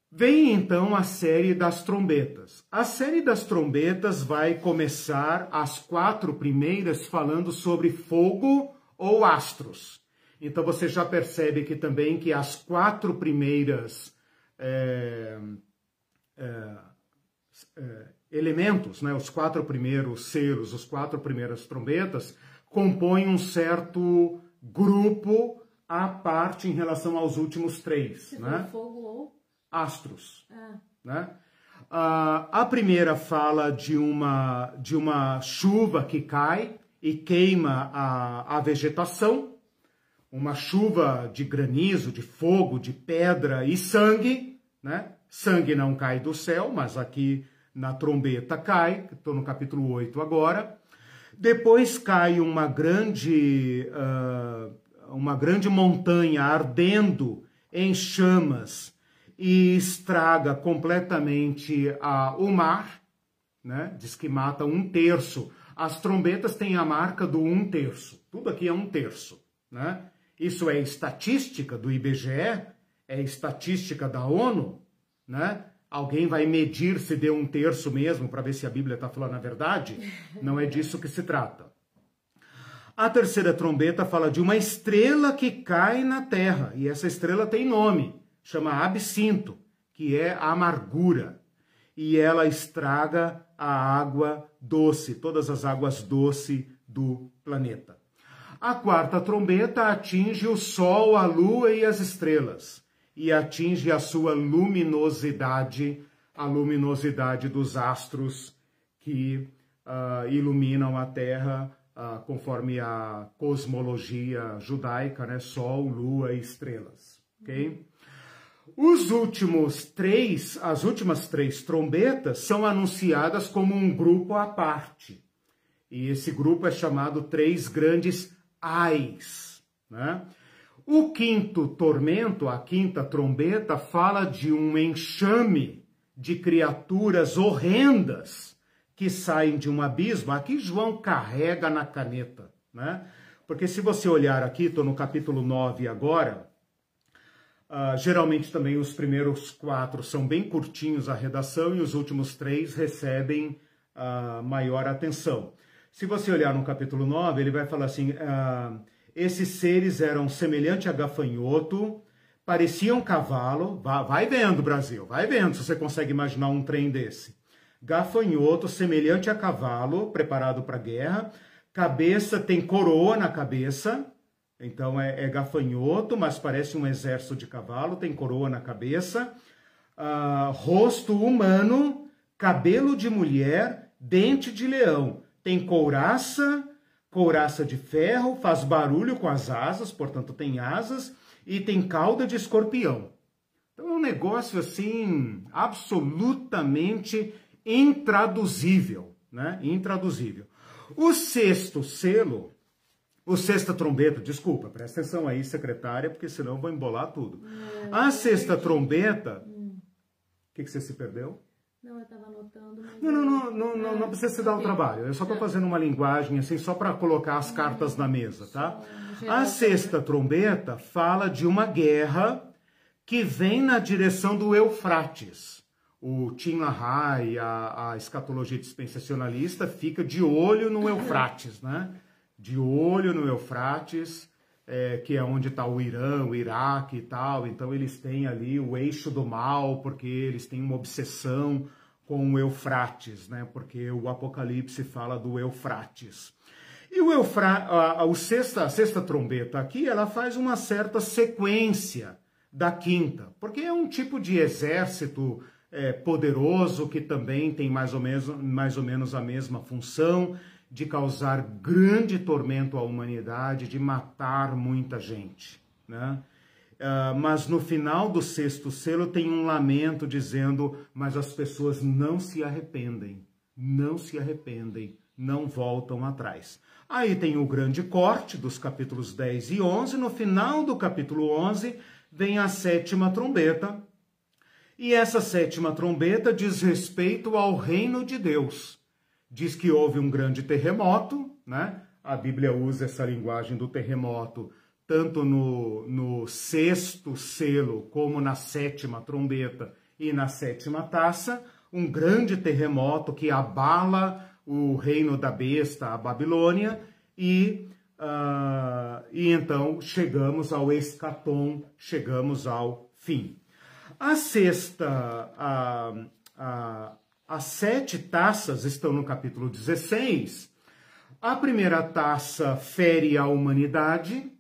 Vem então a série das trombetas. A série das trombetas vai começar as quatro primeiras falando sobre fogo ou astros. Então você já percebe que também que as quatro primeiras é, é, é, elementos, né, os quatro primeiros selos, os quatro primeiras trombetas, compõem um certo grupo à parte em relação aos últimos três.
Se
né?
fogo ou
astros. Ah. Né? Uh, a primeira fala de uma, de uma chuva que cai e queima a, a vegetação, uma chuva de granizo, de fogo, de pedra e sangue. Né? Sangue não cai do céu, mas aqui na trombeta cai, estou no capítulo 8 agora. Depois cai uma grande, uh, uma grande montanha ardendo em chamas e estraga completamente o mar, né? diz que mata um terço. As trombetas têm a marca do um terço, tudo aqui é um terço. Né? Isso é estatística do IBGE, é estatística da ONU, né? Alguém vai medir se deu um terço mesmo para ver se a Bíblia está falando a verdade? Não é disso que se trata. A terceira trombeta fala de uma estrela que cai na terra, e essa estrela tem nome, chama absinto, que é amargura, e ela estraga a água doce, todas as águas doces do planeta. A quarta trombeta atinge o Sol, a Lua e as estrelas, e atinge a sua luminosidade, a luminosidade dos astros que uh, iluminam a Terra uh, conforme a cosmologia judaica, né? Sol, Lua e estrelas, ok? Os últimos três, as últimas três trombetas são anunciadas como um grupo à parte. E esse grupo é chamado Três Grandes Ais. Né? O quinto tormento, a quinta trombeta, fala de um enxame de criaturas horrendas que saem de um abismo. Aqui João carrega na caneta, né? Porque se você olhar aqui, estou no capítulo 9 agora, uh, geralmente também os primeiros quatro são bem curtinhos a redação e os últimos três recebem uh, maior atenção. Se você olhar no capítulo 9, ele vai falar assim: uh, esses seres eram semelhante a gafanhoto, pareciam cavalo. Vai, vai vendo, Brasil, vai vendo se você consegue imaginar um trem desse gafanhoto, semelhante a cavalo, preparado para guerra. Cabeça tem coroa na cabeça, então é, é, gafanhoto, mas parece um exército de cavalo, tem coroa na cabeça. Uh, rosto humano, cabelo de mulher, dente de leão. Tem couraça, couraça de ferro, faz barulho com as asas, portanto tem asas, e tem cauda de escorpião. Então é um negócio assim absolutamente intraduzível, né? Intraduzível. O sexto selo, o sexta trombeta, desculpa, presta atenção aí, secretária, porque senão eu vou embolar tudo. É, a sexta trombeta, o hum. que, que você se perdeu?
Não, eu estava anotando. Mas...
Não, não, não, não, não, não precisa se dar o trabalho. Eu só estou fazendo uma linguagem assim, só para colocar as cartas na mesa, tá? A sexta trombeta fala de uma guerra que vem na direção do Eufrates o Tim LaHaye, a, a escatologia dispensacionalista, fica de olho no Eufrates, né? De olho no Eufrates, é, que é onde está o Irã, o Iraque e tal. Então eles têm ali o eixo do mal, porque eles têm uma obsessão com o Eufrates, né? Porque o Apocalipse fala do Eufrates. E o Eufra, a, a, sexta, a sexta trombeta aqui, ela faz uma certa sequência da quinta, porque é um tipo de exército é, poderoso que também tem mais ou, menos, mais ou menos a mesma função de causar grande tormento à humanidade, de matar muita gente. Né? Uh, mas no final do sexto selo tem um lamento dizendo: mas as pessoas não se arrependem, não se arrependem, não voltam atrás. Aí tem o grande corte dos capítulos 10 e 11. No final do capítulo 11 vem a sétima trombeta, e essa sétima trombeta diz respeito ao reino de Deus. Diz que houve um grande terremoto, né? A Bíblia usa essa linguagem do terremoto tanto no, no sexto selo como na sétima trombeta e na sétima taça. Um grande terremoto que abala o reino da besta, a Babilônia, e, uh, e então chegamos ao escatom, chegamos ao fim. A sexta, a, a, as sete taças estão no capítulo 16. A primeira taça fere a humanidade.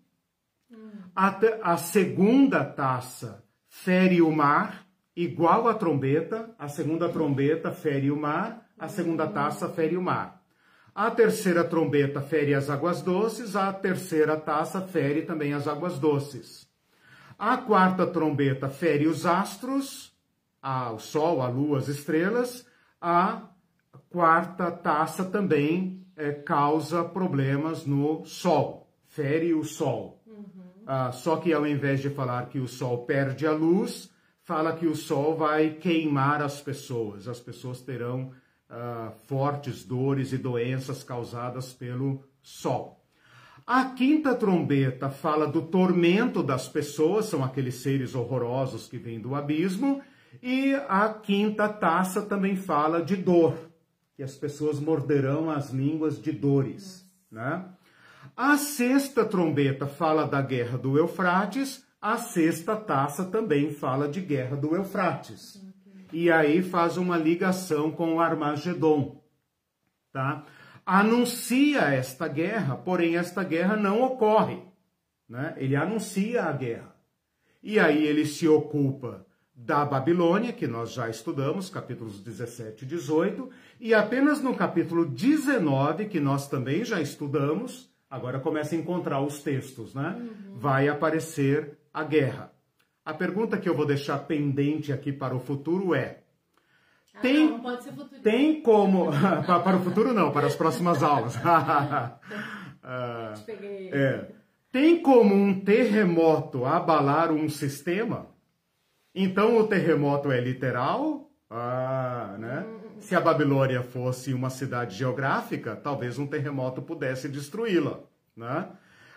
A, a segunda taça fere o mar, igual a trombeta. A segunda trombeta fere o mar. A segunda taça fere o mar. A terceira trombeta fere as águas doces. A terceira taça fere também as águas doces. A quarta trombeta fere os astros, o Sol, a Lua, as estrelas. A quarta taça também é, causa problemas no Sol, fere o Sol. Uhum. Ah, só que ao invés de falar que o Sol perde a luz, fala que o Sol vai queimar as pessoas. As pessoas terão ah, fortes dores e doenças causadas pelo Sol. A quinta trombeta fala do tormento das pessoas, são aqueles seres horrorosos que vêm do abismo, e a quinta taça também fala de dor, que as pessoas morderão as línguas de dores, né? A sexta trombeta fala da guerra do Eufrates, a sexta taça também fala de guerra do Eufrates. E aí faz uma ligação com o Armagedon, tá? Anuncia esta guerra, porém esta guerra não ocorre, né? Ele anuncia a guerra. E aí ele se ocupa da Babilônia, que nós já estudamos, capítulos 17 e 18, e apenas no capítulo 19, que nós também já estudamos, agora começa a encontrar os textos, né? Uhum. Vai aparecer a guerra. A pergunta que eu vou deixar pendente aqui para o futuro é:
ah, tem, não, pode ser futuro.
tem como. para o futuro, não, para as próximas aulas.
peguei.
É, tem como um terremoto abalar um sistema? Então o terremoto é literal? Ah, né? Se a Babilônia fosse uma cidade geográfica, talvez um terremoto pudesse destruí-la, né?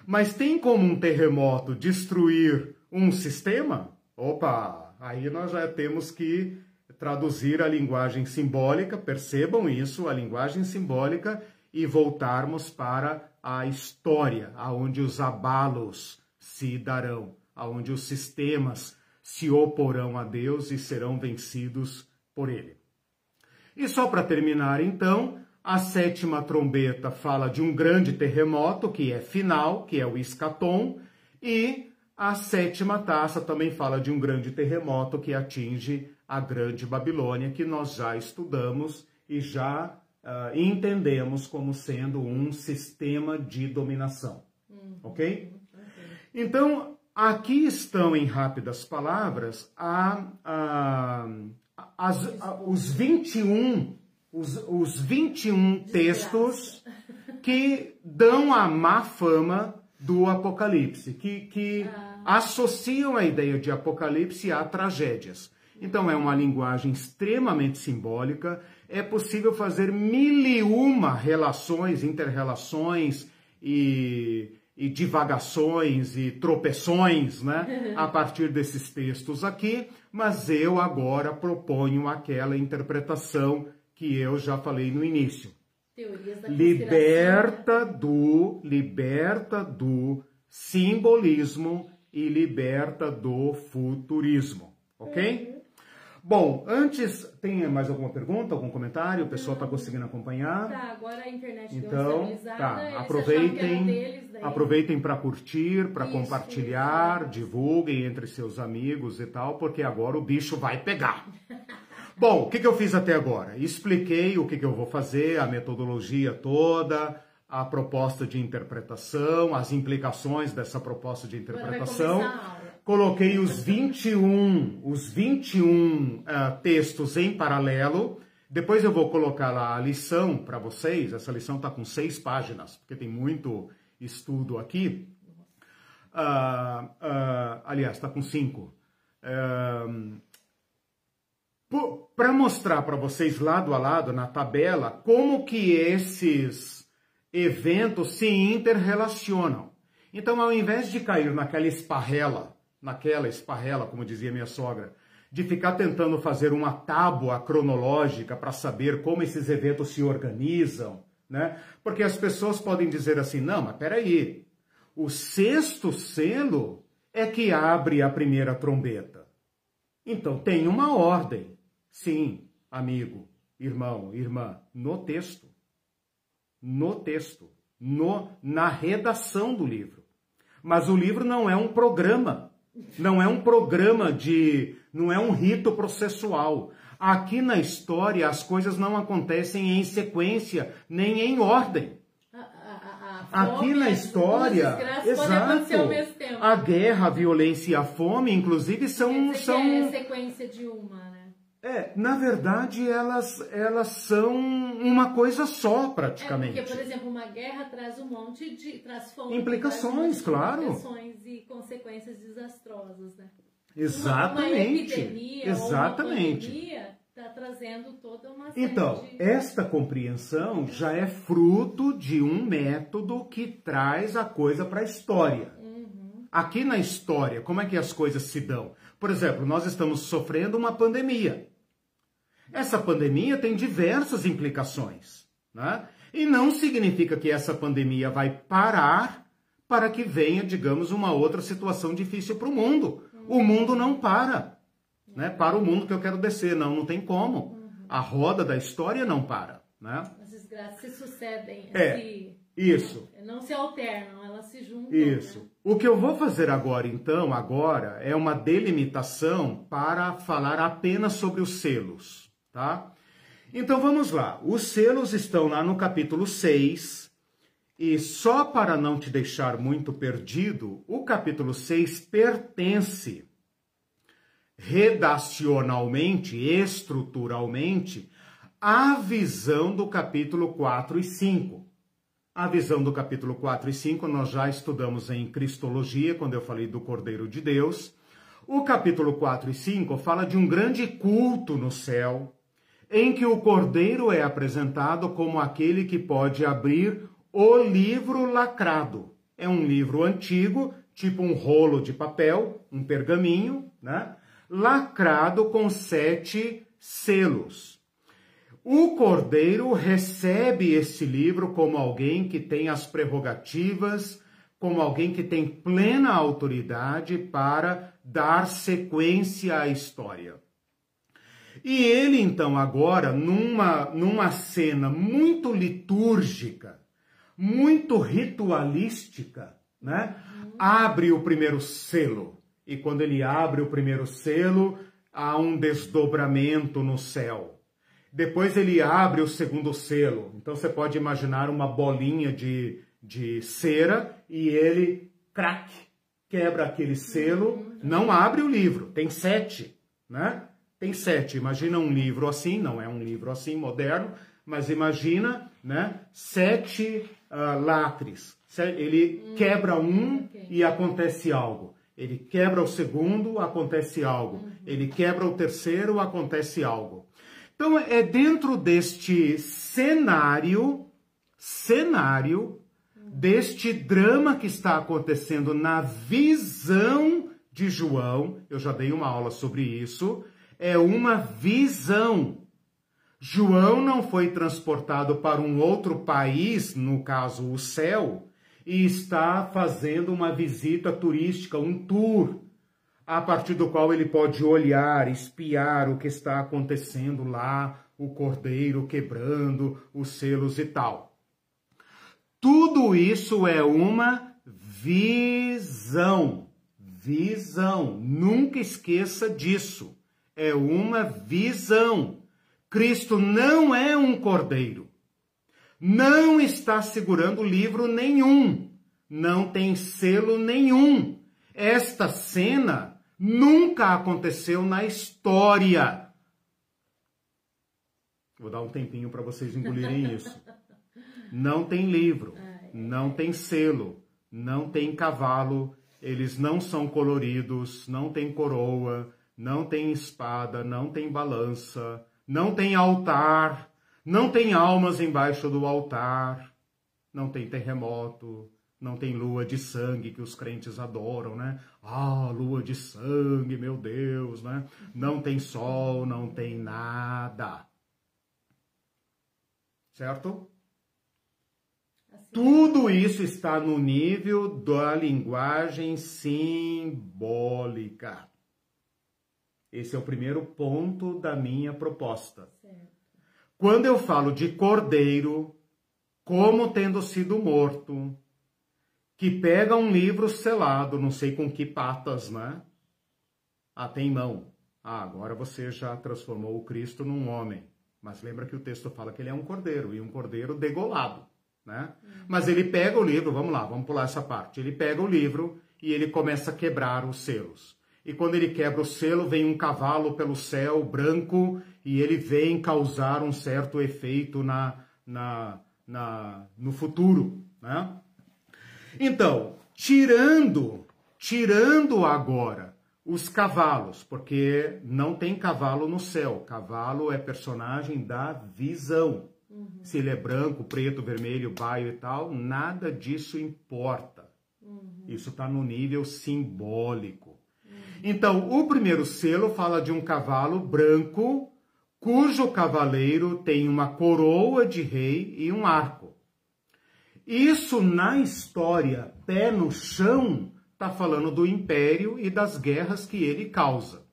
Mas tem como um terremoto destruir um sistema? Opa, aí nós já temos que traduzir a linguagem simbólica, percebam isso, a linguagem simbólica e voltarmos para a história, aonde os abalos se darão, aonde os sistemas se oporão a Deus e serão vencidos por ele. E só para terminar, então, a sétima trombeta fala de um grande terremoto, que é final, que é o escatom, e a sétima taça também fala de um grande terremoto que atinge a Grande Babilônia, que nós já estudamos e já uh, entendemos como sendo um sistema de dominação. Uhum. ok? Então, Aqui estão, em rápidas palavras, a, a, as, a, os 21, os, os 21 textos que dão a má fama do Apocalipse, que, que ah. associam a ideia de Apocalipse a tragédias. Então é uma linguagem extremamente simbólica, é possível fazer mil e uma relações, interrelações e e divagações e tropeções, né, a partir desses textos aqui, mas eu agora proponho aquela interpretação que eu já falei no início. liberta do liberta do simbolismo e liberta do futurismo, OK? Uhum. Bom, antes, tem mais alguma pergunta, algum comentário? O pessoal está conseguindo acompanhar?
Tá, agora a internet
então, tá, aproveitem, aproveitem para curtir, para compartilhar, isso. divulguem entre seus amigos e tal, porque agora o bicho vai pegar. Bom, o que, que eu fiz até agora? Expliquei o que, que eu vou fazer, a metodologia toda, a proposta de interpretação, as implicações dessa proposta de interpretação coloquei os 21, os 21 uh, textos em paralelo. Depois eu vou colocar lá a lição para vocês. Essa lição está com seis páginas, porque tem muito estudo aqui. Uh, uh, aliás, está com cinco. para mostrar para vocês lado a lado na tabela como que esses eventos se interrelacionam. Então, ao invés de cair naquela esparrela naquela esparrela, como dizia minha sogra, de ficar tentando fazer uma tábua cronológica para saber como esses eventos se organizam, né? Porque as pessoas podem dizer assim: não, mas peraí, o sexto selo é que abre a primeira trombeta. Então tem uma ordem. Sim, amigo, irmão, irmã, no texto. No texto. No, na redação do livro. Mas o livro não é um programa. Não é um programa de. não é um rito processual. Aqui na história as coisas não acontecem em sequência, nem em ordem. Aqui na história, exato, a guerra, a violência e a fome, inclusive, são são
é sequência de uma, né?
É, na verdade, elas, elas são uma coisa só, praticamente.
É porque, por exemplo, uma guerra traz um monte de. traz fome,
implicações,
traz
claro.
Implicações e consequências desastrosas, né?
Exatamente. Uma,
uma epidemia
Exatamente.
está trazendo toda uma série
Então,
de...
esta compreensão já é fruto de um método que traz a coisa para a história. Uhum. Aqui na história, como é que as coisas se dão? Por exemplo, nós estamos sofrendo uma pandemia. Essa pandemia tem diversas implicações. Né? E não significa que essa pandemia vai parar para que venha, digamos, uma outra situação difícil para o mundo. O mundo não para. Né? Para o mundo que eu quero descer. Não, não tem como. A roda da história não para. Né?
As desgraças se sucedem.
É, se, isso.
Não se alternam, elas se juntam.
Isso.
Né?
O que eu vou fazer agora, então, agora, é uma delimitação para falar apenas sobre os selos, tá? Então vamos lá. Os selos estão lá no capítulo 6. E só para não te deixar muito perdido, o capítulo 6 pertence redacionalmente, estruturalmente, à visão do capítulo 4 e 5. A visão do capítulo 4 e 5 nós já estudamos em Cristologia, quando eu falei do Cordeiro de Deus. O capítulo 4 e 5 fala de um grande culto no céu, em que o cordeiro é apresentado como aquele que pode abrir o livro lacrado. É um livro antigo, tipo um rolo de papel, um pergaminho, né? Lacrado com sete selos. O cordeiro recebe esse livro como alguém que tem as prerrogativas, como alguém que tem plena autoridade para dar sequência à história. E ele, então, agora, numa, numa cena muito litúrgica, muito ritualística, né? Abre o primeiro selo. E quando ele abre o primeiro selo, há um desdobramento no céu. Depois ele abre o segundo selo. Então você pode imaginar uma bolinha de, de cera e ele, crack, quebra aquele selo, não abre o livro, tem sete, né? tem sete. Imagina um livro assim, não é um livro assim moderno, mas imagina, né, sete uh. Ele hum, quebra um okay. e acontece algo. Ele quebra o segundo, acontece algo. Uhum. Ele quebra o terceiro, acontece algo. Então é dentro deste cenário, cenário uhum. deste drama que está acontecendo na visão de João. Eu já dei uma aula sobre isso é uma visão. João não foi transportado para um outro país, no caso o céu, e está fazendo uma visita turística, um tour, a partir do qual ele pode olhar, espiar o que está acontecendo lá, o cordeiro quebrando os selos e tal. Tudo isso é uma visão. Visão. Nunca esqueça disso é uma visão. Cristo não é um cordeiro. Não está segurando livro nenhum. Não tem selo nenhum. Esta cena nunca aconteceu na história. Vou dar um tempinho para vocês engolirem isso. Não tem livro, não tem selo, não tem cavalo, eles não são coloridos, não tem coroa, não tem espada, não tem balança, não tem altar, não tem almas embaixo do altar, não tem terremoto, não tem lua de sangue que os crentes adoram, né? Ah, lua de sangue, meu Deus, né? Não tem sol, não tem nada. Certo? Assim. Tudo isso está no nível da linguagem simbólica. Esse é o primeiro ponto da minha proposta. Certo. Quando eu falo de cordeiro, como tendo sido morto, que pega um livro selado, não sei com que patas, né? Ah, tem mão. Ah, agora você já transformou o Cristo num homem. Mas lembra que o texto fala que ele é um cordeiro, e um cordeiro degolado, né? Uhum. Mas ele pega o livro, vamos lá, vamos pular essa parte. Ele pega o livro e ele começa a quebrar os selos e quando ele quebra o selo, vem um cavalo pelo céu branco e ele vem causar um certo efeito na, na, na, no futuro. Né? Então, tirando, tirando agora os cavalos, porque não tem cavalo no céu, cavalo é personagem da visão. Uhum. Se ele é branco, preto, vermelho, baio e tal, nada disso importa. Uhum. Isso está no nível simbólico. Então, o primeiro selo fala de um cavalo branco, cujo cavaleiro tem uma coroa de rei e um arco. Isso na história, pé no chão, está falando do império e das guerras que ele causa.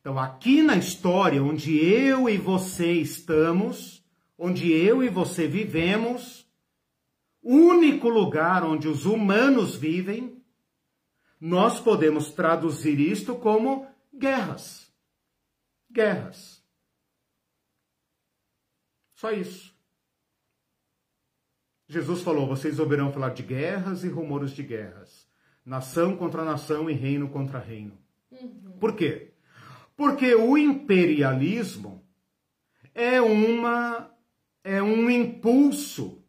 Então, aqui na história, onde eu e você estamos, onde eu e você vivemos, único lugar onde os humanos vivem, nós podemos traduzir isto como guerras. Guerras. Só isso. Jesus falou: vocês ouvirão falar de guerras e rumores de guerras, nação contra nação e reino contra reino. Uhum. Por quê? Porque o imperialismo é uma é um impulso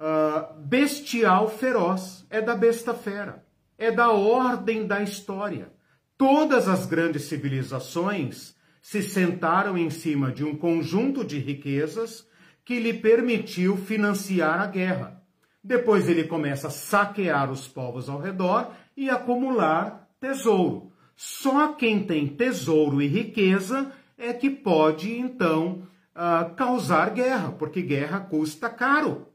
uh, bestial feroz, é da besta fera, é da ordem da história. Todas as grandes civilizações se sentaram em cima de um conjunto de riquezas que lhe permitiu financiar a guerra. Depois ele começa a saquear os povos ao redor e acumular tesouro. Só quem tem tesouro e riqueza é que pode, então, uh, causar guerra, porque guerra custa caro.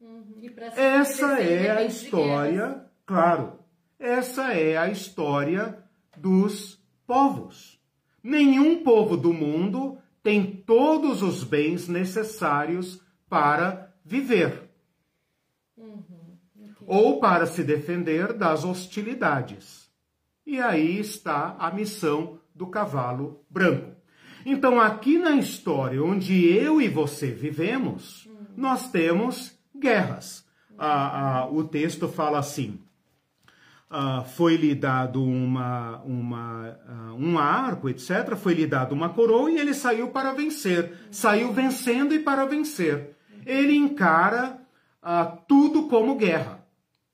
Uhum. Essa é a história, claro, essa é a história dos povos. Nenhum povo do mundo tem todos os bens necessários para viver. Uhum, Ou para se defender das hostilidades. E aí está a missão do cavalo branco. Então, aqui na história onde eu e você vivemos, uhum. nós temos guerras. Ah, ah, o texto fala assim: Uh, foi-lhe dado uma, uma, uh, um arco, etc., foi-lhe dado uma coroa e ele saiu para vencer. Saiu vencendo e para vencer. Ele encara uh, tudo como guerra,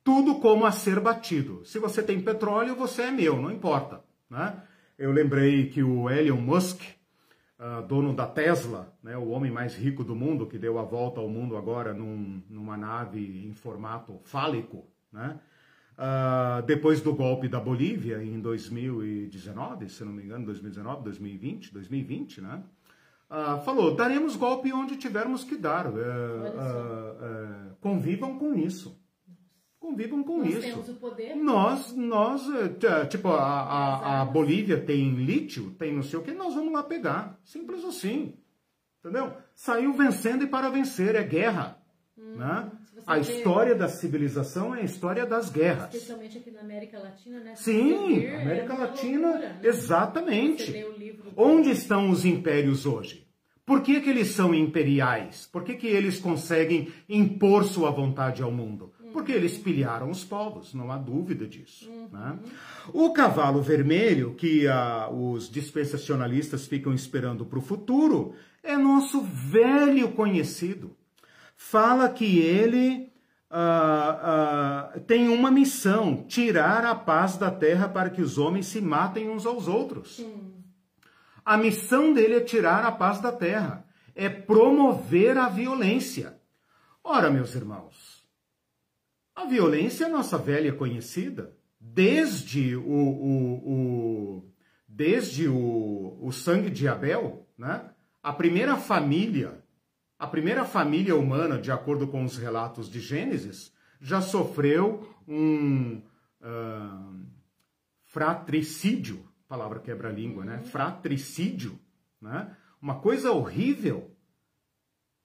tudo como a ser batido. Se você tem petróleo, você é meu, não importa. Né? Eu lembrei que o Elon Musk, dono da Tesla, né, o homem mais rico do mundo, que deu a volta ao mundo agora num, numa nave em formato fálico, né? Uh, depois do golpe da Bolívia em 2019, se não me engano, 2019, 2020, 2020, né? Uh, falou: daremos golpe onde tivermos que dar. Uh, convivam com isso. Convivam com
nós
isso.
Temos o poder.
Nós, nós, tipo, a, a, a Bolívia tem lítio, tem não sei o que, nós vamos lá pegar. Simples assim. Entendeu? Saiu vencendo e para vencer, é guerra. Hum, né? A história da civilização é a história das guerras.
Especialmente aqui na América Latina, né?
Sim,
é
América é Latina, loucura, né? exatamente.
Livro...
Onde estão os impérios hoje? Por que, que eles são imperiais? Por que, que eles conseguem impor sua vontade ao mundo? Porque eles pilharam os povos, não há dúvida disso. Uhum. Né? O cavalo vermelho, que uh, os dispensacionalistas ficam esperando para o futuro, é nosso velho conhecido fala que ele uh, uh, tem uma missão: tirar a paz da terra para que os homens se matem uns aos outros. Sim. A missão dele é tirar a paz da terra, é promover a violência. Ora, meus irmãos, a violência é nossa velha conhecida. Desde o, o, o desde o, o sangue de Abel, né? a primeira família a primeira família humana, de acordo com os relatos de Gênesis, já sofreu um uh, fratricídio, palavra quebra-língua, né? Uhum. Fratricídio, né? Uma coisa horrível.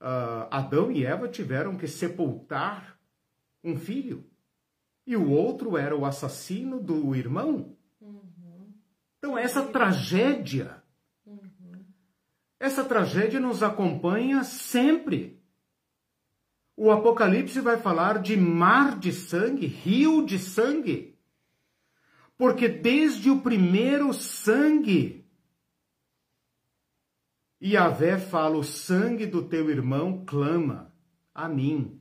Uh, Adão e Eva tiveram que sepultar um filho. E o outro era o assassino do irmão. Uhum. Então, essa tragédia essa tragédia nos acompanha sempre. O Apocalipse vai falar de mar de sangue, rio de sangue. Porque desde o primeiro sangue, Yahvé fala: o sangue do teu irmão clama a mim.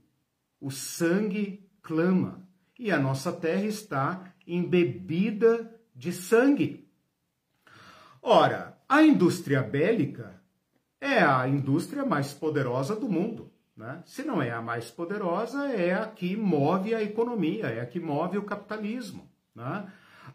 O sangue clama. E a nossa terra está embebida de sangue. Ora, a indústria bélica é a indústria mais poderosa do mundo. Né? Se não é a mais poderosa, é a que move a economia, é a que move o capitalismo. Né?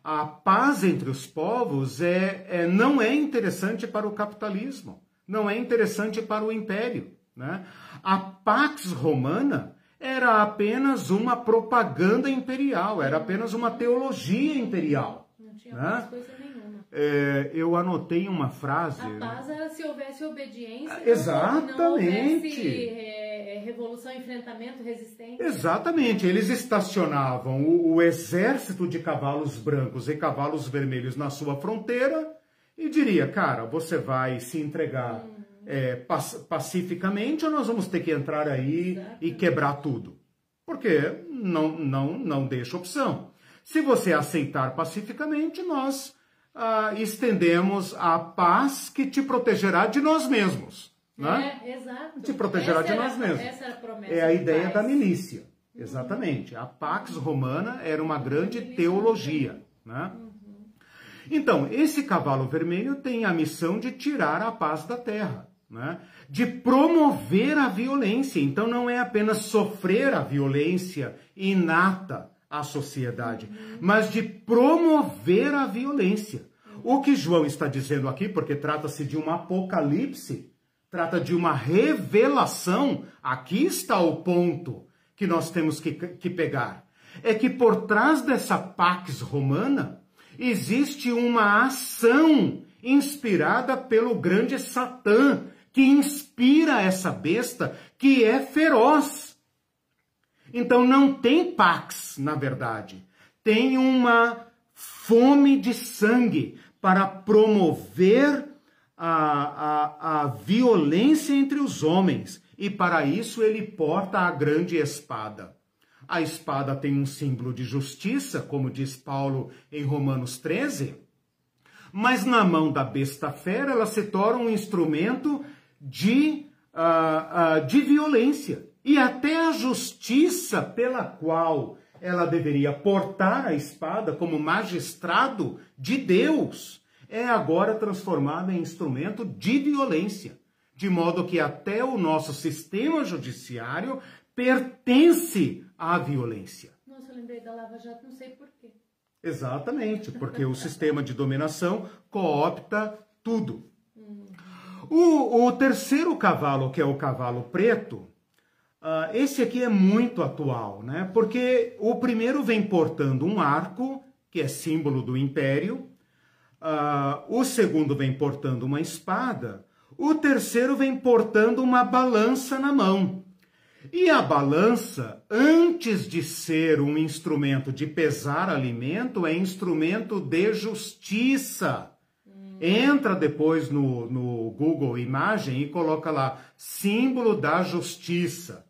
A paz entre os povos é, é, não é interessante para o capitalismo. não é interessante para o império. Né? A Pax Romana era apenas uma propaganda imperial, era apenas uma teologia imperial.
Não tinha né? coisa nenhuma.
É, eu anotei uma frase.
A paz era se houvesse obediência,
Exatamente. não
houvesse é, revolução, enfrentamento, resistência.
Exatamente. Eles estacionavam o, o exército de cavalos brancos e cavalos vermelhos na sua fronteira e diria, cara, você vai se entregar hum. é, pacificamente ou nós vamos ter que entrar aí Exatamente. e quebrar tudo? Porque não, não, não deixa opção. Se você aceitar pacificamente, nós uh, estendemos a paz que te protegerá de nós mesmos. Né?
É, exato.
Te protegerá
essa
de nós mesmos.
Essa era a promessa
é a ideia da milícia. Uhum. Exatamente. A Pax Romana era uma grande teologia. Né? Uhum. Então, esse cavalo vermelho tem a missão de tirar a paz da terra, né? de promover a violência. Então, não é apenas sofrer a violência inata à sociedade, mas de promover a violência. O que João está dizendo aqui, porque trata-se de um apocalipse, trata de uma revelação, aqui está o ponto que nós temos que, que pegar. É que por trás dessa pax romana existe uma ação inspirada pelo grande Satã, que inspira essa besta que é feroz. Então não tem pax, na verdade. Tem uma fome de sangue para promover a, a, a violência entre os homens. E para isso ele porta a grande espada. A espada tem um símbolo de justiça, como diz Paulo em Romanos 13, mas na mão da besta fera ela se torna um instrumento de, uh, uh, de violência e até a justiça pela qual ela deveria portar a espada como magistrado de Deus é agora transformada em instrumento de violência, de modo que até o nosso sistema judiciário pertence à violência.
Nossa, eu lembrei da Lava Jato, não sei porquê.
Exatamente, porque o sistema de dominação coopta tudo. Uhum. O, o terceiro cavalo, que é o cavalo preto, Uh, esse aqui é muito atual, né? Porque o primeiro vem portando um arco, que é símbolo do império, uh, o segundo vem portando uma espada, o terceiro vem portando uma balança na mão. E a balança, antes de ser um instrumento de pesar alimento, é instrumento de justiça. Entra depois no, no Google Imagem e coloca lá símbolo da justiça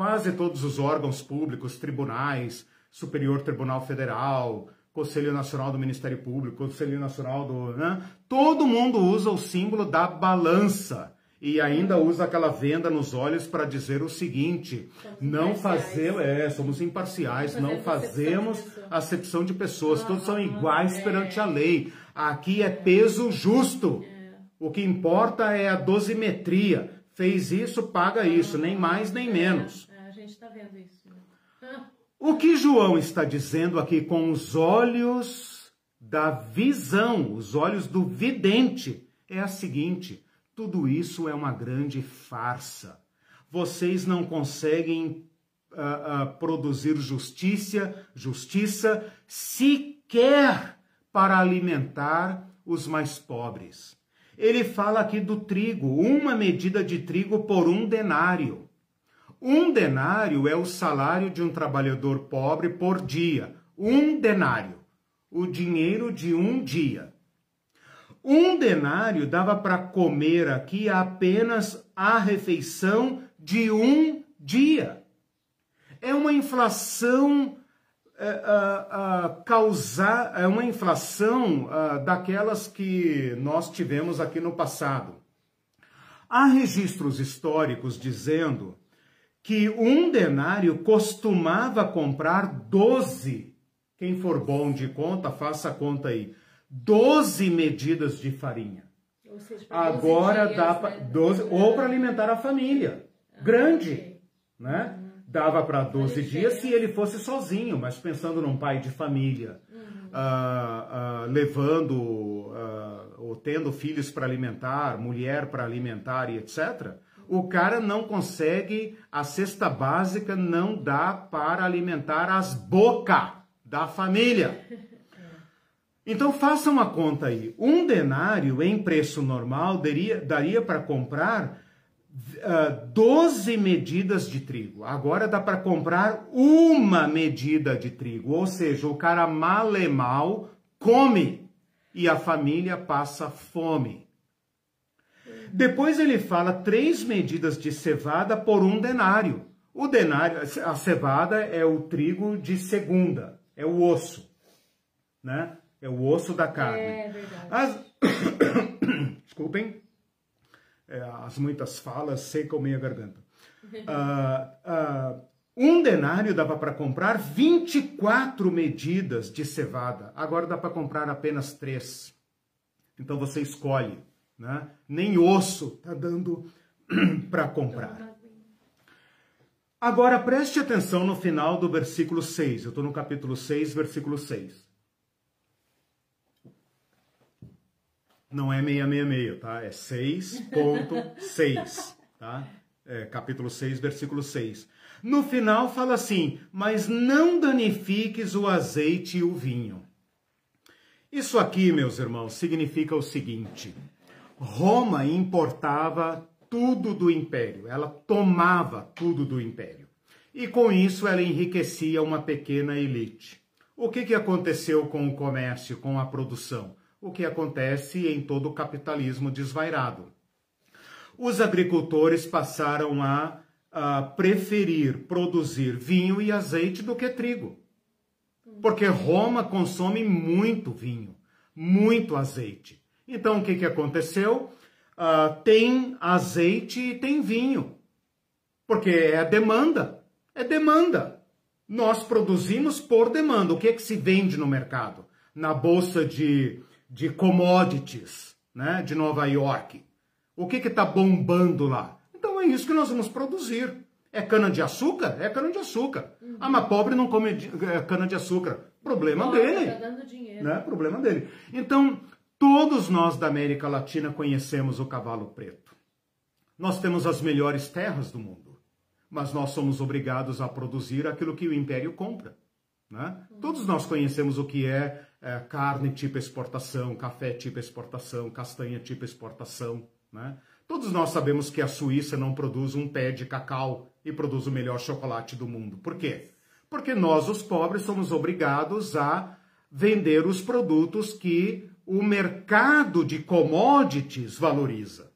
quase todos os órgãos públicos, tribunais, Superior Tribunal Federal, Conselho Nacional do Ministério Público, Conselho Nacional do. Né? Todo mundo usa o símbolo da balança. E ainda usa aquela venda nos olhos para dizer o seguinte: somos não fazemos, é, somos imparciais, não, não fazemos acepção de pessoas, todos são iguais é. perante a lei. Aqui é peso justo. É. O que importa é a dosimetria fez isso, paga isso, nem mais nem menos.
Gente está vendo isso. Né?
O que João está dizendo aqui com os olhos da visão, os olhos do vidente, é a seguinte: tudo isso é uma grande farsa. Vocês não conseguem uh, uh, produzir justiça, justiça sequer para alimentar os mais pobres ele fala aqui do trigo, uma medida de trigo por um denário. Um denário é o salário de um trabalhador pobre por dia. Um denário, o dinheiro de um dia. Um denário dava para comer aqui apenas a refeição de um dia. É uma inflação uh, causar é uma inflação daquelas que nós tivemos aqui no passado. Há registros históricos dizendo que um denário costumava comprar 12, quem for bom de conta, faça a conta aí, 12 medidas de farinha.
Seja,
Agora dias, dá para né? 12, ou para alimentar a família. Ah, grande, okay. né? Uhum. dava para 12 dias se ele fosse sozinho, mas pensando num pai de família, uhum. uh, uh, levando uh, ou tendo filhos para alimentar, mulher para alimentar e etc. O cara não consegue, a cesta básica não dá para alimentar as bocas da família. Então faça uma conta aí. Um denário em preço normal daria, daria para comprar uh, ah, 12 medidas de trigo. Agora dá para comprar uma medida de trigo. Ou seja, o cara mal e mal come e a família passa fome. Depois ele fala três medidas de cevada por um denário. O denário, a cevada é o trigo de segunda, é o osso, né? É o osso da carne. É verdade. As... Desculpem é, as muitas falas secam minha garganta. Uh, uh, um denário dava para comprar 24 medidas de cevada, agora dá para comprar apenas três. Então você escolhe, né? Nem osso está dando para comprar. Agora preste atenção no final do versículo 6. Eu estou no capítulo 6, versículo 6. não é 666, tá? É 6.6, tá? É, capítulo 6, versículo 6. No final fala assim: Mas não danifiques o azeite e o vinho. Isso aqui, meus irmãos, significa o seguinte: Roma importava tudo do império, ela tomava tudo do império. E com isso ela enriquecia uma pequena elite. O que, que aconteceu com o comércio, com a produção? o que acontece em todo o capitalismo desvairado. Os agricultores passaram a, a preferir produzir vinho e azeite do que trigo. Porque Roma consome muito vinho, muito azeite. Então o que, que aconteceu? Uh, tem azeite e tem vinho. Porque é demanda. É demanda. Nós produzimos por demanda. O que, é que se vende no mercado? Na bolsa de de commodities, né, de Nova York. O que está bombando lá? Então é isso que nós vamos produzir. É cana-de-açúcar? É cana-de-açúcar. Uhum. Ah, mas pobre não come é, cana-de-açúcar. Problema Nossa, dele. Tá dando dinheiro. Né? Problema dele. Então, todos nós da América Latina conhecemos o cavalo preto. Nós temos as melhores terras do mundo, mas nós somos obrigados a produzir aquilo que o império compra. Né? Todos nós conhecemos o que é é, carne tipo exportação, café tipo exportação, castanha tipo exportação. Né? Todos nós sabemos que a Suíça não produz um pé de cacau e produz o melhor chocolate do mundo. Por quê? Porque nós, os pobres, somos obrigados a vender os produtos que o mercado de commodities valoriza.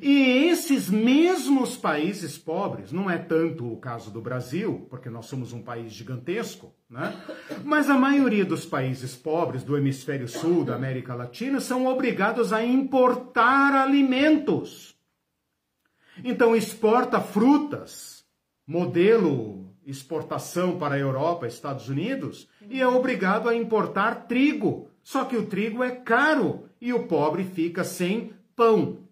E esses mesmos países pobres, não é tanto o caso do Brasil, porque nós somos um país gigantesco, né? mas a maioria dos países pobres do hemisfério sul, da América Latina, são obrigados a importar alimentos. Então, exporta frutas, modelo exportação para a Europa, Estados Unidos, e é obrigado a importar trigo. Só que o trigo é caro e o pobre fica sem pão.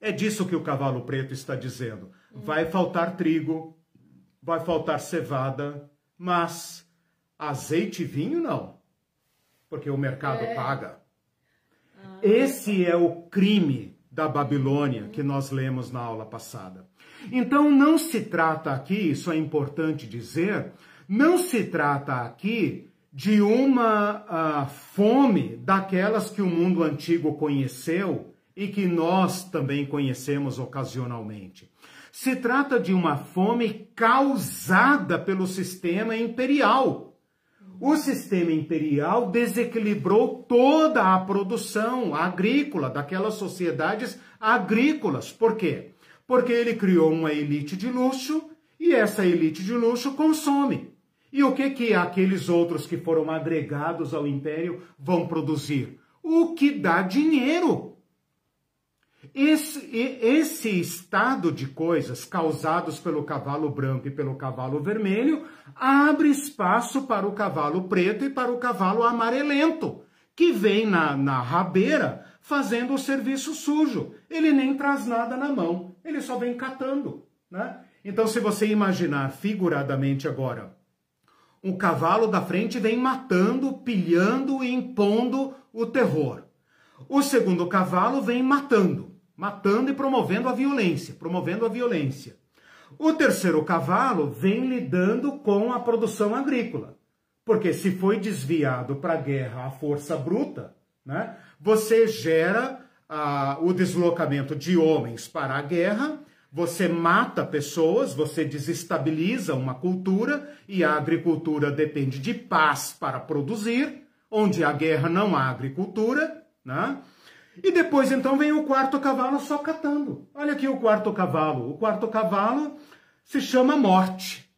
É disso que o cavalo preto está dizendo. Vai faltar trigo, vai faltar cevada, mas azeite e vinho não, porque o mercado é. paga. Ah. Esse é o crime da Babilônia que nós lemos na aula passada. Então não se trata aqui, isso é importante dizer, não se trata aqui de uma uh, fome daquelas que o mundo antigo conheceu e que nós também conhecemos ocasionalmente. Se trata de uma fome causada pelo sistema imperial. O sistema imperial desequilibrou toda a produção agrícola daquelas sociedades agrícolas. Por quê? Porque ele criou uma elite de luxo e essa elite de luxo consome. E o que que aqueles outros que foram agregados ao império vão produzir? O que dá dinheiro. Esse, esse estado de coisas causados pelo cavalo branco e pelo cavalo vermelho abre espaço para o cavalo preto e para o cavalo amarelento, que vem na, na rabeira fazendo o serviço sujo. Ele nem traz nada na mão, ele só vem catando. Né? Então, se você imaginar figuradamente agora, um cavalo da frente vem matando, pilhando e impondo o terror. O segundo cavalo vem matando, matando e promovendo a violência, promovendo a violência. O terceiro cavalo vem lidando com a produção agrícola. Porque se foi desviado para a guerra a força bruta, né, você gera ah, o deslocamento de homens para a guerra, você mata pessoas, você desestabiliza uma cultura e a agricultura depende de paz para produzir, onde a guerra não há agricultura, né? E depois então vem o quarto cavalo só catando. Olha aqui o quarto cavalo. O quarto cavalo se chama Morte.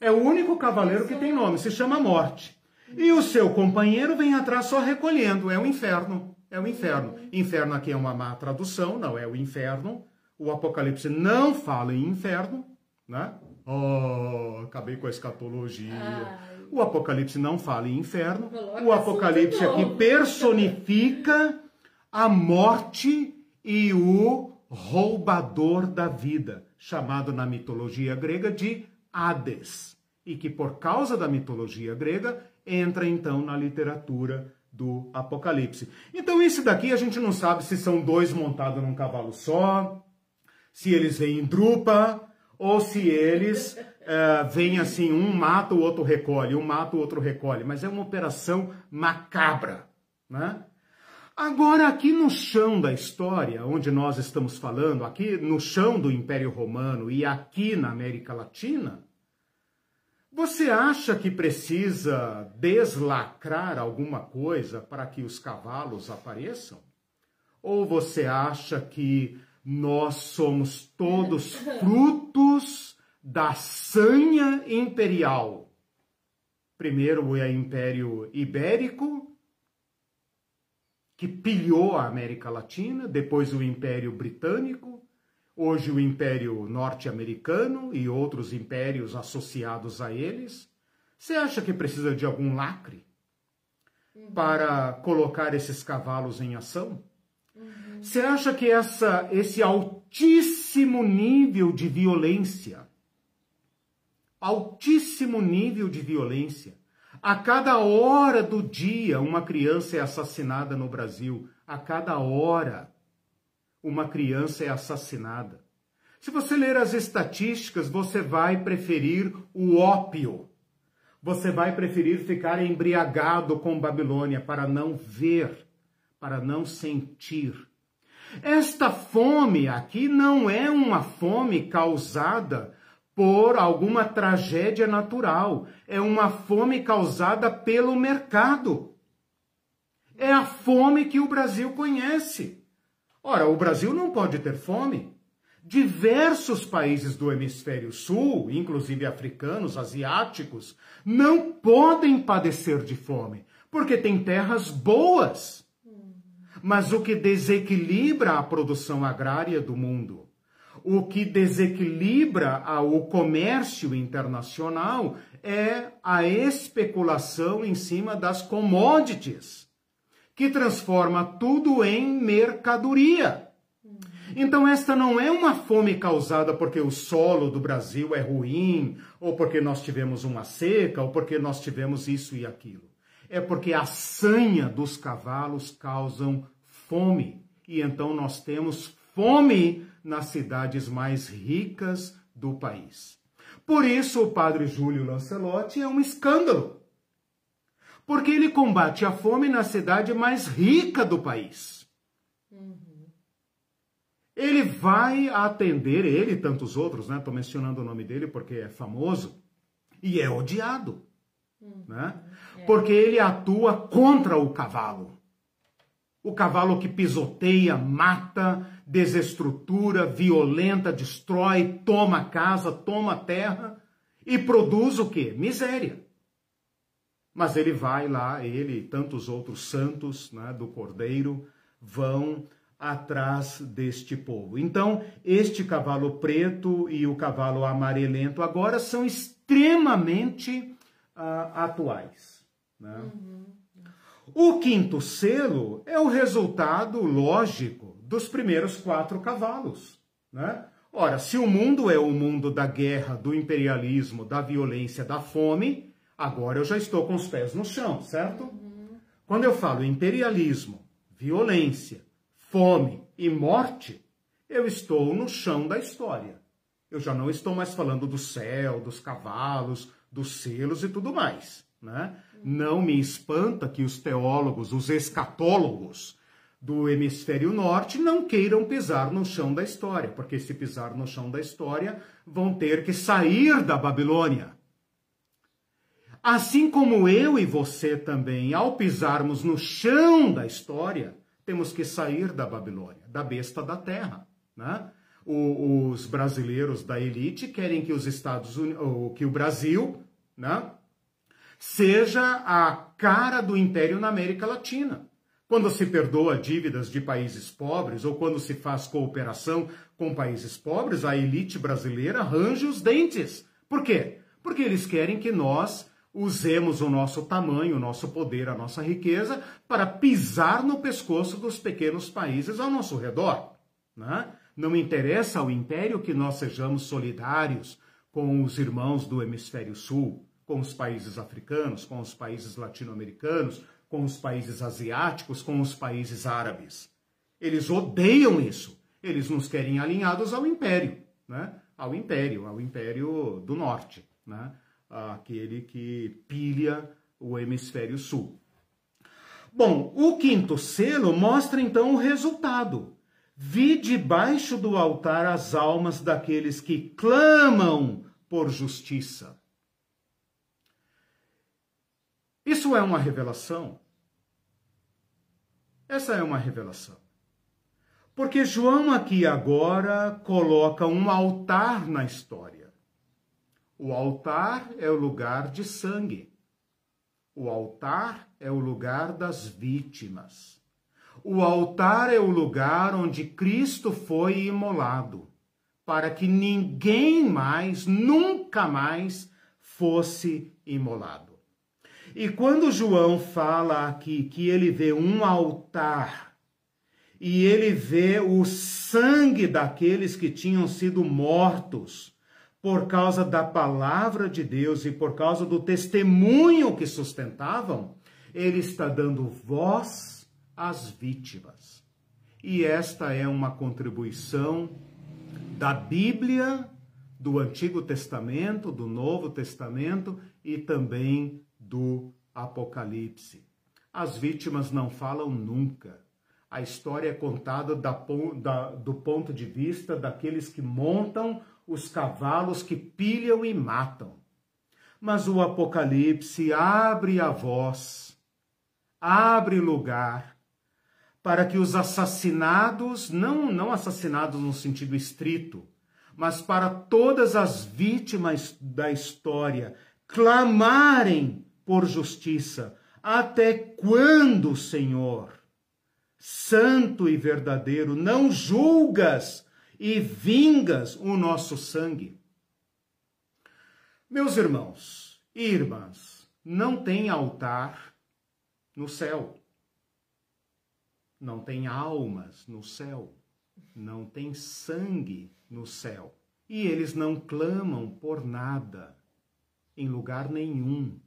É o único cavaleiro que tem nome, se chama Morte. E o seu companheiro vem atrás só recolhendo, é o inferno. É o inferno. Inferno aqui é uma má tradução, não é o inferno. O Apocalipse não fala em inferno, né? Oh, acabei com a escatologia. Ai. O Apocalipse não fala em inferno. O Apocalipse aqui personifica a morte e o roubador da vida, chamado na mitologia grega de Hades, e que por causa da mitologia grega entra então na literatura do Apocalipse. Então esse daqui a gente não sabe se são dois montados num cavalo só, se eles vêm em drupa, ou se eles uh, vêm assim, um mata, o outro recolhe, um mata, o outro recolhe. Mas é uma operação macabra, né? Agora, aqui no chão da história, onde nós estamos falando, aqui no chão do Império Romano e aqui na América Latina, você acha que precisa deslacrar alguma coisa para que os cavalos apareçam? Ou você acha que nós somos todos frutos da sanha imperial? Primeiro é o Império Ibérico, que pilhou a América Latina, depois o Império Britânico, hoje o Império Norte-Americano e outros impérios associados a eles. Você acha que precisa de algum lacre uhum. para colocar esses cavalos em ação? Você acha que essa, esse altíssimo nível de violência, altíssimo nível de violência, a cada hora do dia, uma criança é assassinada no Brasil. A cada hora, uma criança é assassinada. Se você ler as estatísticas, você vai preferir o ópio. Você vai preferir ficar embriagado com Babilônia para não ver, para não sentir. Esta fome aqui não é uma fome causada por alguma tragédia natural. É uma fome causada pelo mercado. É a fome que o Brasil conhece. Ora, o Brasil não pode ter fome. Diversos países do hemisfério sul, inclusive africanos, asiáticos, não podem padecer de fome, porque têm terras boas. Mas o que desequilibra a produção agrária do mundo o que desequilibra o comércio internacional é a especulação em cima das commodities, que transforma tudo em mercadoria. Então, esta não é uma fome causada porque o solo do Brasil é ruim, ou porque nós tivemos uma seca, ou porque nós tivemos isso e aquilo. É porque a sanha dos cavalos causam fome. E então nós temos fome nas cidades mais ricas do país. Por isso, o padre Júlio Lancelotti é um escândalo. Porque ele combate a fome na cidade mais rica do país. Uhum. Ele vai atender, ele e tantos outros, né? Estou mencionando o nome dele porque é famoso e é odiado. Né? É. Porque ele atua contra o cavalo. O cavalo que pisoteia, mata, desestrutura, violenta, destrói, toma casa, toma terra e produz o quê? Miséria. Mas ele vai lá, ele e tantos outros santos né, do Cordeiro vão atrás deste povo. Então, este cavalo preto e o cavalo amarelento agora são extremamente uh, atuais. Né? Uhum. O quinto selo é o resultado lógico dos primeiros quatro cavalos. Né? Ora, se o mundo é o mundo da guerra, do imperialismo, da violência, da fome, agora eu já estou com os pés no chão, certo? Uhum. Quando eu falo imperialismo, violência, fome e morte, eu estou no chão da história. Eu já não estou mais falando do céu, dos cavalos, dos selos e tudo mais. Né? Não me espanta que os teólogos, os escatólogos do hemisfério norte não queiram pisar no chão da história, porque se pisar no chão da história, vão ter que sair da Babilônia. Assim como eu e você também, ao pisarmos no chão da história, temos que sair da Babilônia, da besta da terra. Né? Os brasileiros da elite querem que os Estados Unidos, que o Brasil, né, seja a cara do império na América Latina. Quando se perdoa dívidas de países pobres ou quando se faz cooperação com países pobres, a elite brasileira arranja os dentes. Por quê? Porque eles querem que nós usemos o nosso tamanho, o nosso poder, a nossa riqueza para pisar no pescoço dos pequenos países ao nosso redor. Né? Não interessa ao império que nós sejamos solidários com os irmãos do hemisfério sul, com os países africanos, com os países latino-americanos, com os países asiáticos, com os países árabes. Eles odeiam isso. Eles nos querem alinhados ao império, né? Ao império, ao império do norte, né? Aquele que pilha o hemisfério sul. Bom, o quinto selo mostra então o resultado. Vi debaixo do altar as almas daqueles que clamam por justiça. Isso é uma revelação. Essa é uma revelação. Porque João aqui agora coloca um altar na história. O altar é o lugar de sangue. O altar é o lugar das vítimas. O altar é o lugar onde Cristo foi imolado, para que ninguém mais, nunca mais, fosse imolado. E quando João fala aqui que ele vê um altar e ele vê o sangue daqueles que tinham sido mortos por causa da palavra de Deus e por causa do testemunho que sustentavam, ele está dando voz às vítimas. E esta é uma contribuição da Bíblia, do Antigo Testamento, do Novo Testamento e também do Apocalipse. As vítimas não falam nunca. A história é contada da, da, do ponto de vista daqueles que montam os cavalos que pilham e matam. Mas o Apocalipse abre a voz, abre lugar para que os assassinados, não, não assassinados no sentido estrito, mas para todas as vítimas da história clamarem por justiça. Até quando, Senhor, santo e verdadeiro, não julgas e vingas o nosso sangue? Meus irmãos e irmãs, não tem altar no céu não tem almas no céu, não tem sangue no céu. E eles não clamam por nada, em lugar nenhum.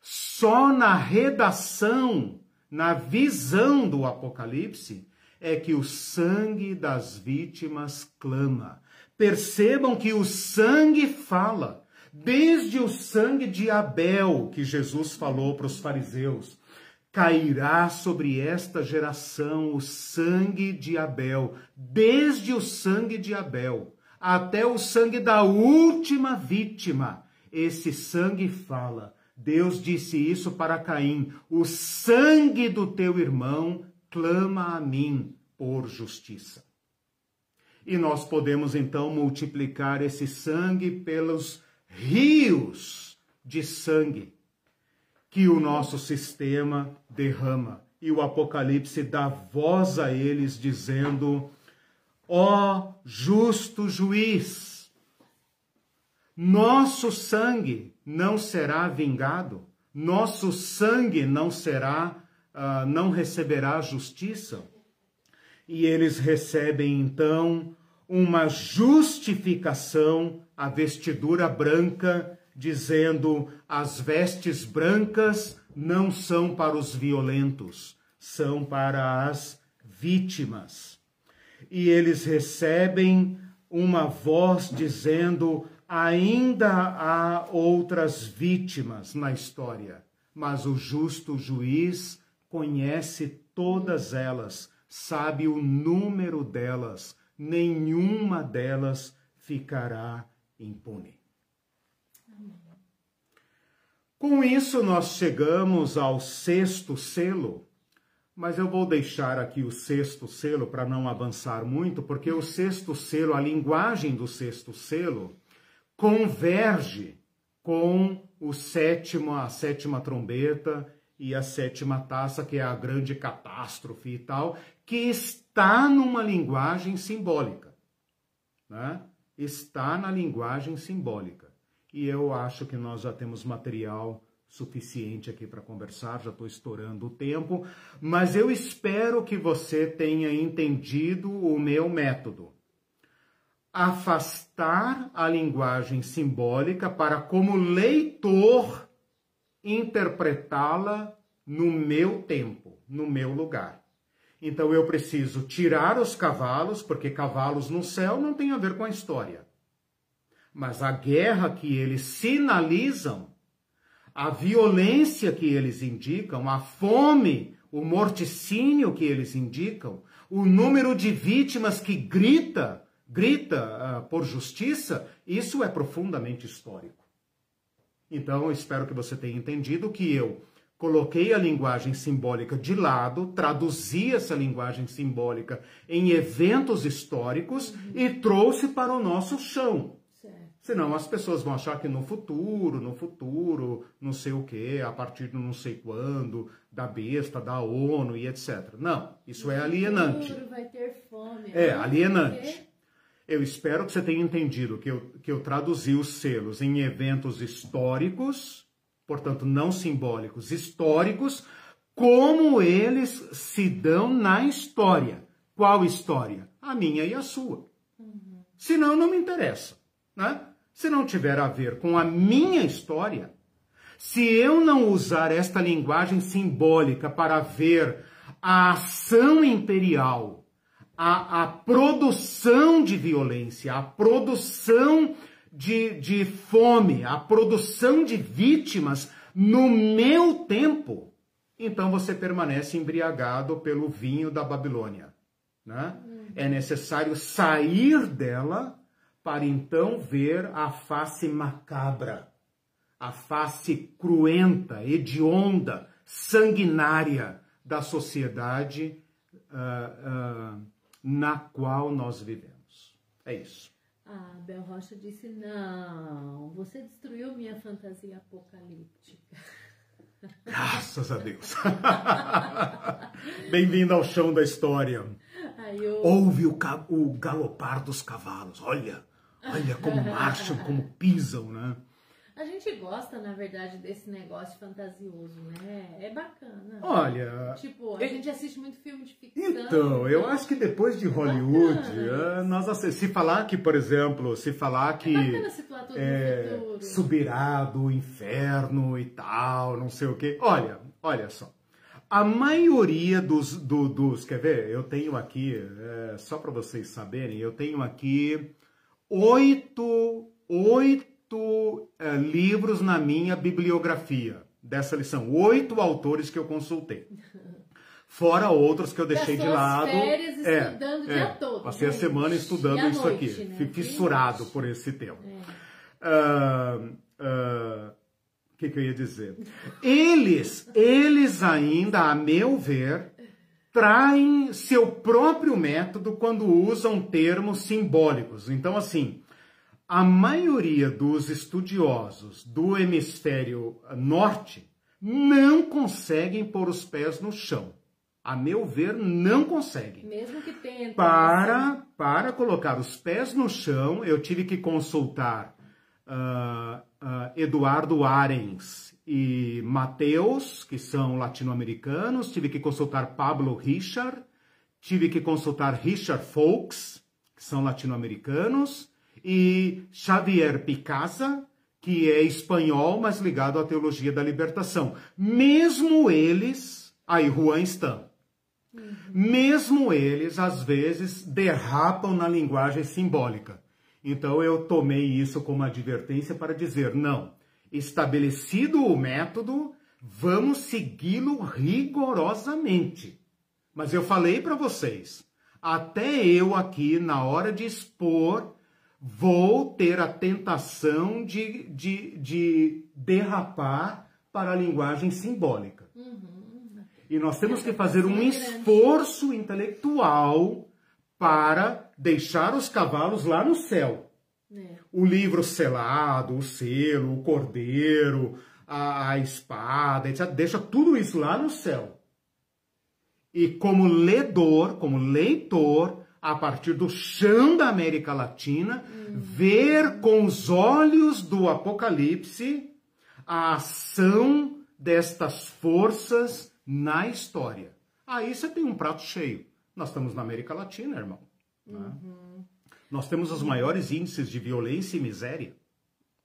Só na redação, na visão do Apocalipse, é que o sangue das vítimas clama. Percebam que o sangue fala, desde o sangue de Abel, que Jesus falou para os fariseus, cairá sobre esta geração o sangue de Abel, desde o sangue de Abel até o sangue da última vítima. Esse sangue fala. Deus disse isso para Caim: o sangue do teu irmão clama a mim por justiça. E nós podemos então multiplicar esse sangue pelos rios de sangue que o nosso sistema derrama. E o Apocalipse dá voz a eles, dizendo: Ó oh, justo juiz, nosso sangue não será vingado, nosso sangue não será, uh, não receberá justiça. E eles recebem então uma justificação à vestidura branca, dizendo as vestes brancas não são para os violentos, são para as vítimas. E eles recebem uma voz dizendo: ainda há outras vítimas na história, mas o justo juiz conhece todas elas, sabe o número delas, nenhuma delas ficará impune. Com isso, nós chegamos ao sexto selo, mas eu vou deixar aqui o sexto selo para não avançar muito, porque o sexto selo, a linguagem do sexto selo, converge com o sétimo, a sétima trombeta e a sétima taça, que é a grande catástrofe e tal, que está numa linguagem simbólica. Né? Está na linguagem simbólica. E eu acho que nós já temos material suficiente aqui para conversar, já estou estourando o tempo, mas eu espero que você tenha entendido o meu método. Afastar a linguagem simbólica para, como leitor, interpretá-la no meu tempo, no meu lugar. Então eu preciso tirar os cavalos, porque cavalos no céu não tem a ver com a história. Mas a guerra que eles sinalizam, a violência que eles indicam, a fome, o morticínio que eles indicam, o número de vítimas que grita, grita uh, por justiça, isso é profundamente histórico. Então, espero que você tenha entendido que eu coloquei a linguagem simbólica de lado, traduzi essa linguagem simbólica em eventos históricos e trouxe para o nosso chão. Senão as pessoas vão achar que no futuro, no futuro, não sei o que, a partir de não sei quando, da besta, da ONU e etc. Não, isso no é alienante.
Vai ter fome.
É, alienante. Eu espero que você tenha entendido que eu, que eu traduzi os selos em eventos históricos portanto, não simbólicos, históricos, como eles se dão na história. Qual história? A minha e a sua. Uhum. Senão, não me interessa. Né? Se não tiver a ver com a minha história, se eu não usar esta linguagem simbólica para ver a ação imperial, a, a produção de violência, a produção de, de fome, a produção de vítimas no meu tempo, então você permanece embriagado pelo vinho da Babilônia. Né? Uhum. É necessário sair dela para então ver a face macabra, a face cruenta, hedionda, sanguinária da sociedade uh, uh, na qual nós vivemos. É isso.
A Bel Rocha disse: Não, você destruiu minha fantasia apocalíptica.
Graças a Deus. Bem-vindo ao chão da história. Eu... Ouve o, o galopar dos cavalos. Olha, olha como marcham, como pisam, né?
A gente gosta, na verdade, desse negócio fantasioso, né? É bacana.
Olha.
Tipo, a é... gente assiste muito filme de ficção.
Então, eu acho que depois de é Hollywood, é nós se falar que, por exemplo, se falar que.
É tudo é,
subirá do inferno e tal, não sei o quê. Olha, olha só. A maioria dos, do, dos. Quer ver? Eu tenho aqui, só para vocês saberem, eu tenho aqui oito. Oito é, livros na minha bibliografia dessa lição. Oito autores que eu consultei. Fora outros que eu deixei de lado.
Férias é, estudando o dia é, todo.
Passei a semana estudando a isso noite, aqui. Né? Fissurado por esse tema. É. Uh, uh, o que, que eu ia dizer? Eles, eles ainda, a meu ver, traem seu próprio método quando usam termos simbólicos. Então, assim, a maioria dos estudiosos do hemisfério norte não conseguem pôr os pés no chão. A meu ver, não conseguem.
Mesmo que tentem.
Para, para colocar os pés no chão, eu tive que consultar uh, uh, Eduardo Arens e Mateus, que são latino-americanos, tive que consultar Pablo Richard, tive que consultar Richard Folks, que são latino-americanos, e Xavier Picasa, que é espanhol, mas ligado à teologia da libertação. Mesmo eles, aí Juan Stan, uhum. mesmo eles, às vezes, derrapam na linguagem simbólica. Então eu tomei isso como advertência para dizer, não, estabelecido o método, vamos segui-lo rigorosamente. Mas eu falei para vocês, até eu aqui, na hora de expor, vou ter a tentação de, de, de derrapar para a linguagem simbólica. Uhum. E nós temos que fazer um esforço intelectual para deixar os cavalos lá no céu. É. O livro selado, o selo, o cordeiro, a, a espada, etc. Deixa tudo isso lá no céu e como ledor, como leitor, a partir do chão da América Latina, hum. ver com os olhos do Apocalipse a ação destas forças na história. Aí você tem um prato cheio. Nós estamos na América Latina, irmão. Né? Nós temos os maiores índices de violência e miséria.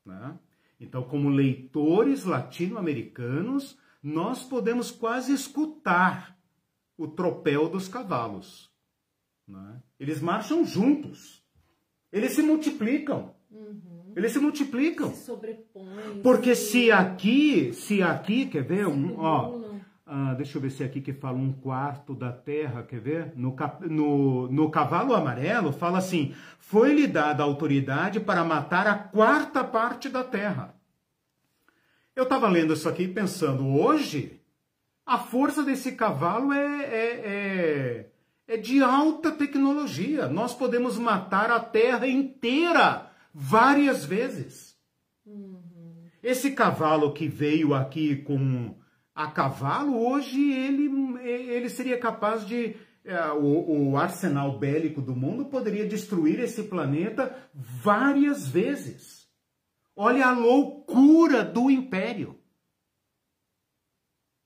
Né? Então, como leitores latino-americanos, nós podemos quase escutar o tropel dos cavalos. Né? Eles marcham juntos. Eles se multiplicam. Uhum. Eles se multiplicam. Se sobrepõem. Porque se aqui, se aqui, quer ver? Um, ó, ah, deixa eu ver se é aqui que fala um quarto da terra, quer ver? No, no, no cavalo amarelo fala assim: foi-lhe dada autoridade para matar a quarta parte da terra. Eu estava lendo isso aqui pensando, hoje a força desse cavalo é, é, é, é de alta tecnologia. Nós podemos matar a terra inteira várias vezes. Uhum. Esse cavalo que veio aqui com a cavalo, hoje ele, ele seria capaz de. É, o, o, arsenal bélico do mundo poderia destruir esse planeta várias vezes. Olha a loucura do império.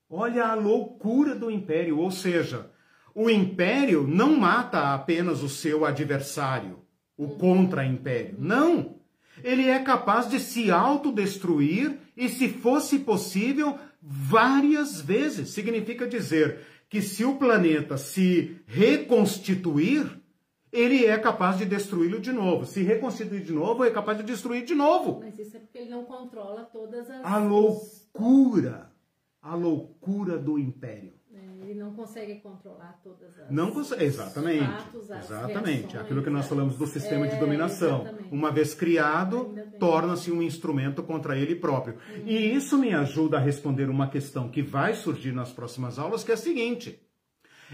Olha a loucura do império, ou seja, o império não mata apenas o seu adversário, o contra-império. Não! Ele é capaz de se autodestruir e, se fosse possível, várias vezes. Significa dizer que se o planeta se reconstituir, ele é capaz de destruí-lo de novo. Se reconstituir de novo, é capaz de destruir de novo.
Mas isso é porque ele não controla todas as.
A loucura a loucura do império.
Ele não consegue controlar todas as.
Não consegue, exatamente. Fatos, exatamente. Reações, Aquilo que nós falamos do sistema é, de dominação. Exatamente. Uma vez criado, torna-se um instrumento contra ele próprio. Uhum. E isso me ajuda a responder uma questão que vai surgir nas próximas aulas, que é a seguinte: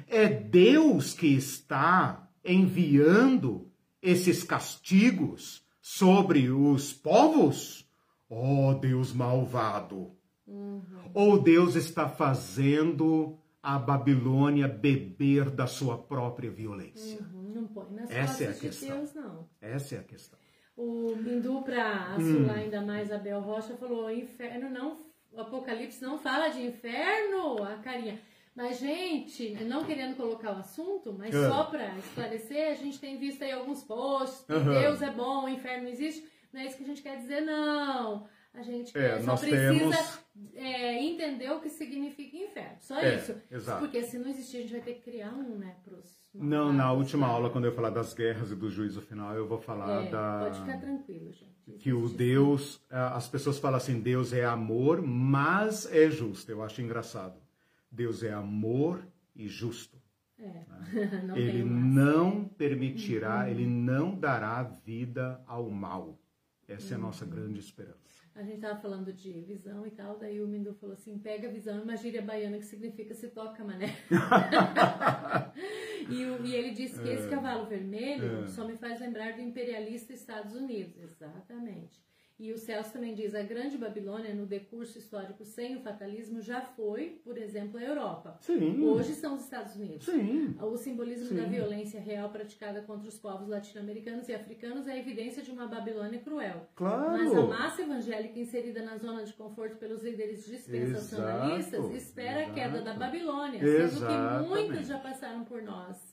é Deus que está enviando esses castigos sobre os povos? Oh, Deus malvado! Uhum. Ou Deus está fazendo a Babilônia beber da sua própria violência?
Uhum. Não põe nas Essa é a questão. De Deus, não.
Essa é a questão.
O Bindu, para assular hum. ainda mais Abel Rocha, falou: inferno não. O Apocalipse não fala de inferno, a carinha. Mas, gente, não querendo colocar o assunto, mas é. só para esclarecer, a gente tem visto aí alguns posts, uhum. Deus é bom, o inferno não existe. Não é isso que a gente quer dizer, não. A gente é, só precisa temos... é, entender o que significa inferno. Só é, isso. Exato. Porque se não existir, a gente vai ter que criar um, né, pros.
Não, na última né? aula, quando eu falar das guerras e do juízo final, eu vou falar
é,
da.
Pode ficar tranquilo, gente.
Que o Deus. É, as pessoas falam assim: Deus é amor, mas é justo. Eu acho engraçado. Deus é amor e justo. É. Né? não ele não permitirá, uhum. ele não dará vida ao mal. Essa uhum. é a nossa uhum. grande esperança
a gente tava falando de visão e tal, daí o Mindu falou assim, pega a visão, é uma gíria baiana que significa se toca, mané. e, o, e, ele disse que é. esse cavalo vermelho é. só me faz lembrar do imperialista Estados Unidos. Exatamente. E o Celso também diz: a Grande Babilônia, no decurso histórico sem o fatalismo, já foi, por exemplo, a Europa.
Sim.
Hoje são os Estados Unidos.
Sim.
O simbolismo Sim. da violência real praticada contra os povos latino-americanos e africanos é evidência de uma Babilônia cruel.
Claro.
Mas a massa evangélica inserida na zona de conforto pelos líderes dispensacionalistas Exato. espera Exato. a queda da Babilônia, sendo que muitos já passaram por nós.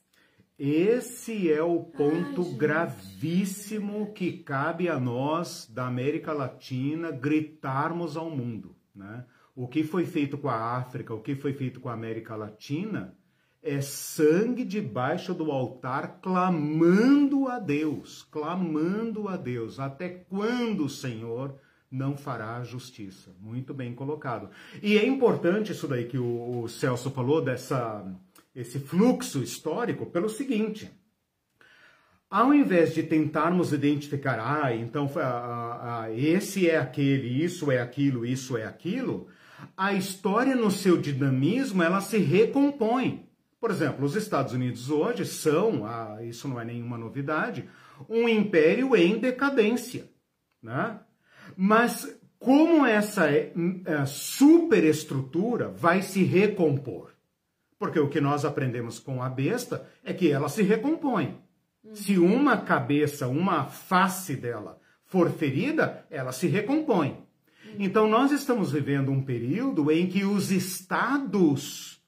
Esse é o ponto Ai, gravíssimo que cabe a nós da América Latina gritarmos ao mundo. Né? O que foi feito com a África, o que foi feito com a América Latina, é sangue debaixo do altar clamando a Deus, clamando a Deus. Até quando, Senhor, não fará justiça? Muito bem colocado. E é importante isso daí que o, Celso falou dessa esse fluxo histórico pelo seguinte. Ao invés de tentarmos identificar, ah, então ah, ah, esse é aquele, isso é aquilo, isso é aquilo, a história no seu dinamismo ela se recompõe. Por exemplo, os Estados Unidos hoje são, ah, isso não é nenhuma novidade, um império em decadência. Né? Mas como essa é, superestrutura vai se recompor? Porque o que nós aprendemos com a besta é que ela se recompõe. Se uma cabeça, uma face dela for ferida, ela se recompõe. Então nós estamos vivendo um período em que os estados,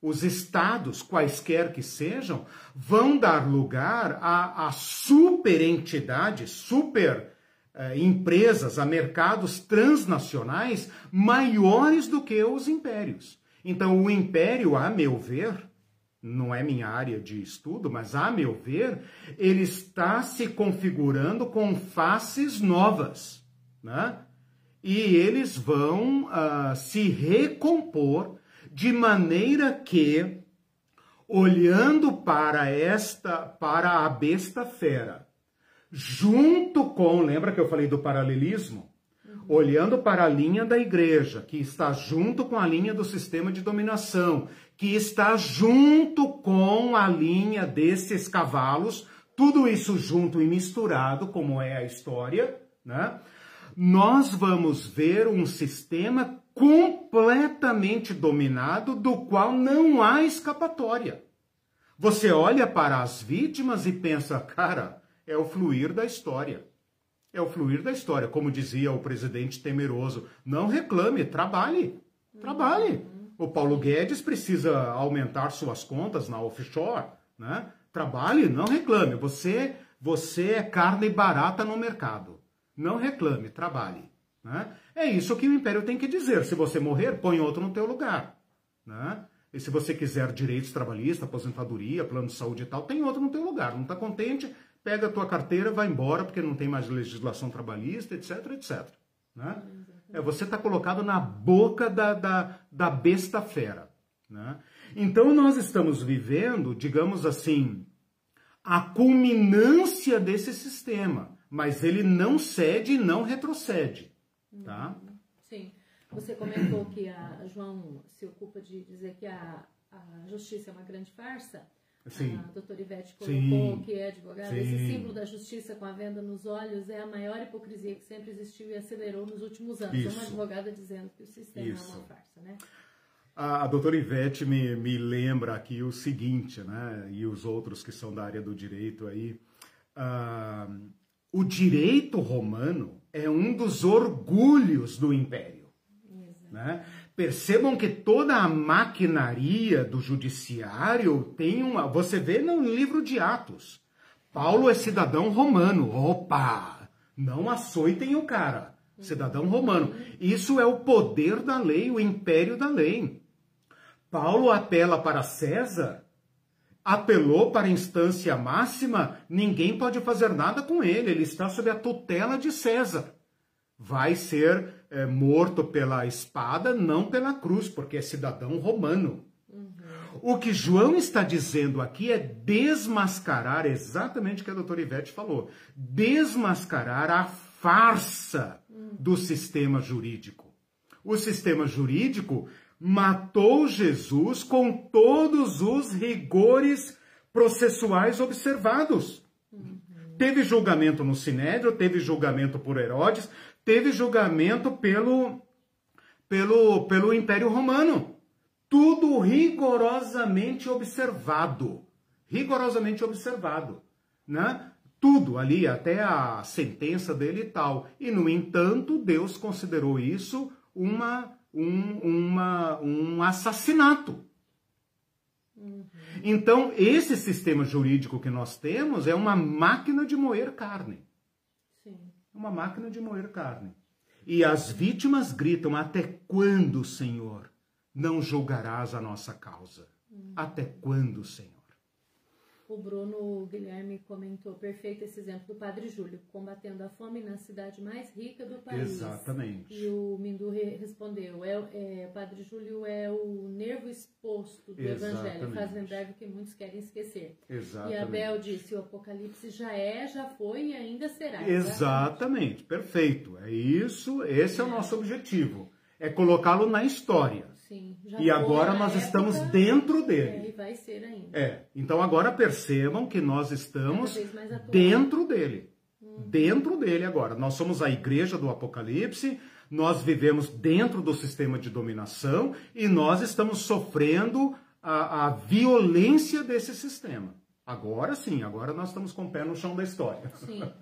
os estados, quaisquer que sejam, vão dar lugar a, a super entidades, super eh, empresas, a mercados transnacionais maiores do que os impérios. Então, o império, a meu ver, não é minha área de estudo, mas a meu ver, ele está se configurando com faces novas, né? E eles vão uh, se recompor de maneira que, olhando para esta, para a besta fera, junto com, lembra que eu falei do paralelismo? Olhando para a linha da igreja, que está junto com a linha do sistema de dominação, que está junto com a linha desses cavalos, tudo isso junto e misturado, como é a história, né? Nós vamos ver um sistema completamente dominado, do qual não há escapatória. Você olha para as vítimas e pensa, cara, é o fluir da história. É o fluir da história. Como dizia o presidente temeroso, não reclame, trabalhe. Trabalhe. O Paulo Guedes precisa aumentar suas contas na offshore, né? Trabalhe, não reclame. Você, você é carne barata no mercado. Não reclame, trabalhe. Né? É isso que o império tem que dizer. Se você morrer, põe outro no teu lugar. Né? E se você quiser direitos trabalhistas, aposentadoria, plano de saúde e tal, tem outro no teu lugar. Não está contente? Pega a tua carteira, vai embora, porque não tem mais legislação trabalhista, etc, etc. Né? É, você está colocado na boca da, da, da besta fera. Né? Então nós estamos vivendo, digamos assim, a culminância desse sistema, mas ele não cede e não retrocede. Tá?
Sim. Você comentou que a João se ocupa de dizer que a, a justiça é uma grande farsa. Sim. A doutora Ivete colocou, Sim. que é advogada, esse símbolo da justiça com a venda nos olhos é a maior hipocrisia que sempre existiu e acelerou nos últimos anos. Isso. Uma advogada dizendo que o sistema Isso. é uma farsa, né?
A, a doutora Ivete me, me lembra aqui o seguinte, né? E os outros que são da área do direito aí. Uh, o direito romano é um dos orgulhos do império. Exato. Né? Percebam que toda a maquinaria do judiciário tem uma. Você vê no livro de Atos. Paulo é cidadão romano. Opa! Não açoitem o cara. Cidadão romano. Isso é o poder da lei, o império da lei. Paulo apela para César, apelou para a instância máxima, ninguém pode fazer nada com ele, ele está sob a tutela de César vai ser é, morto pela espada, não pela cruz, porque é cidadão romano. Uhum. O que João está dizendo aqui é desmascarar exatamente o que a doutora Ivete falou: desmascarar a farsa uhum. do sistema jurídico. O sistema jurídico matou Jesus com todos os rigores processuais observados. Uhum. Teve julgamento no Sinédrio, teve julgamento por Herodes, teve julgamento pelo, pelo, pelo Império Romano. Tudo rigorosamente observado. Rigorosamente observado. Né? Tudo ali, até a sentença dele e tal. E, no entanto, Deus considerou isso uma, um, uma, um assassinato. Uhum. Então, esse sistema jurídico que nós temos é uma máquina de moer carne. Uma máquina de moer carne. E as vítimas gritam: Até quando, Senhor, não julgarás a nossa causa? Até quando, Senhor?
O Bruno Guilherme comentou, perfeito esse exemplo do Padre Júlio, combatendo a fome na cidade mais rica do país.
Exatamente.
E o Mindu respondeu, é, é, Padre Júlio é o nervo exposto do Exatamente. Evangelho, faz lembrar do que muitos querem esquecer.
Exatamente.
E Abel disse, o Apocalipse já é, já foi e ainda será.
Exatamente, perfeito. É isso, esse é, é o nosso objetivo, é colocá-lo na história.
Sim,
e agora nós época, estamos dentro dele.
É, e vai ser ainda.
É. Então agora percebam que nós estamos dentro dele. Hum. Dentro dele agora. Nós somos a igreja do Apocalipse, nós vivemos dentro do sistema de dominação e nós estamos sofrendo a, a violência desse sistema. Agora sim, agora nós estamos com o pé no chão da história.
Sim.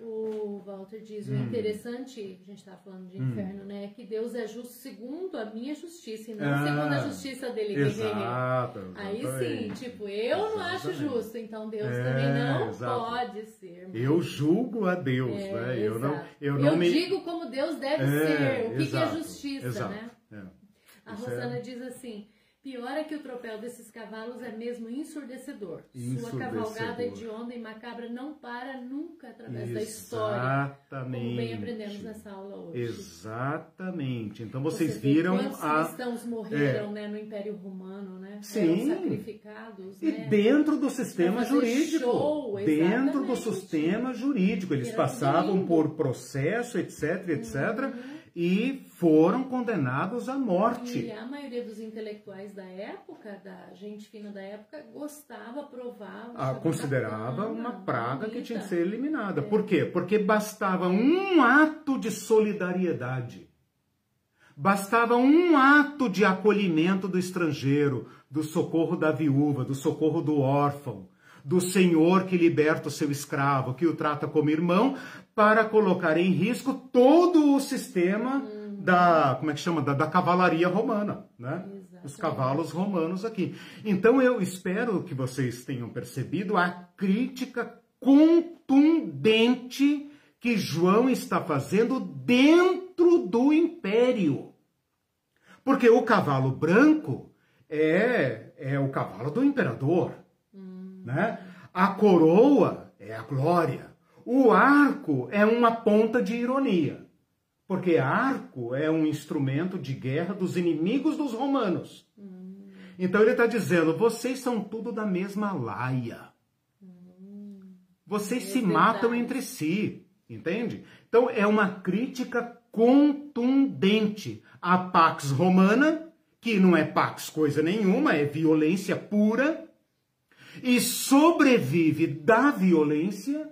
O Walter diz, o hum. interessante, a gente está falando de hum. inferno, né? É que Deus é justo segundo a minha justiça e não ah, segundo a justiça dele.
Exato,
Aí sim, tipo, eu exatamente. não acho justo, então Deus é, também não exato. pode ser.
Eu julgo a Deus, é, né? Eu não,
eu
não
eu
me...
digo como Deus deve é, ser. O que, que é justiça, né? É. A Rosana diz assim Pior é que o tropel desses cavalos é mesmo ensurdecedor. ensurdecedor. Sua cavalgada hedionda e macabra não para nunca através Exatamente. da história. Como bem aprendemos nessa aula hoje.
Exatamente. Então vocês Você viram
quantos a... cristãos morreram é. né, no Império Romano, né?
Sim.
Eram sacrificados.
E
né?
dentro do sistema jurídico. Show, dentro do sistema jurídico. Eles passavam por processo, etc, etc. Uhum e foram condenados à morte.
E a maioria dos intelectuais da época, da gente fina da época, gostava, aprovava.
Ah, considerava uma praga que tinha que ser eliminada. É. Por quê? Porque bastava um ato de solidariedade. Bastava um ato de acolhimento do estrangeiro, do socorro da viúva, do socorro do órfão, do senhor que liberta o seu escravo, que o trata como irmão, para colocar em risco todo o sistema uhum. da, como é que chama, da, da cavalaria romana, né? Exatamente. Os cavalos romanos aqui. Então eu espero que vocês tenham percebido a crítica contundente que João está fazendo dentro do império. Porque o cavalo branco é, é o cavalo do imperador. Né? A coroa é a glória. O arco é uma ponta de ironia, porque arco é um instrumento de guerra dos inimigos dos romanos. Hum. Então ele está dizendo: vocês são tudo da mesma laia. Hum. Vocês é se verdade. matam entre si, entende? Então é uma crítica contundente à Pax Romana, que não é Pax coisa nenhuma, é violência pura e sobrevive da violência,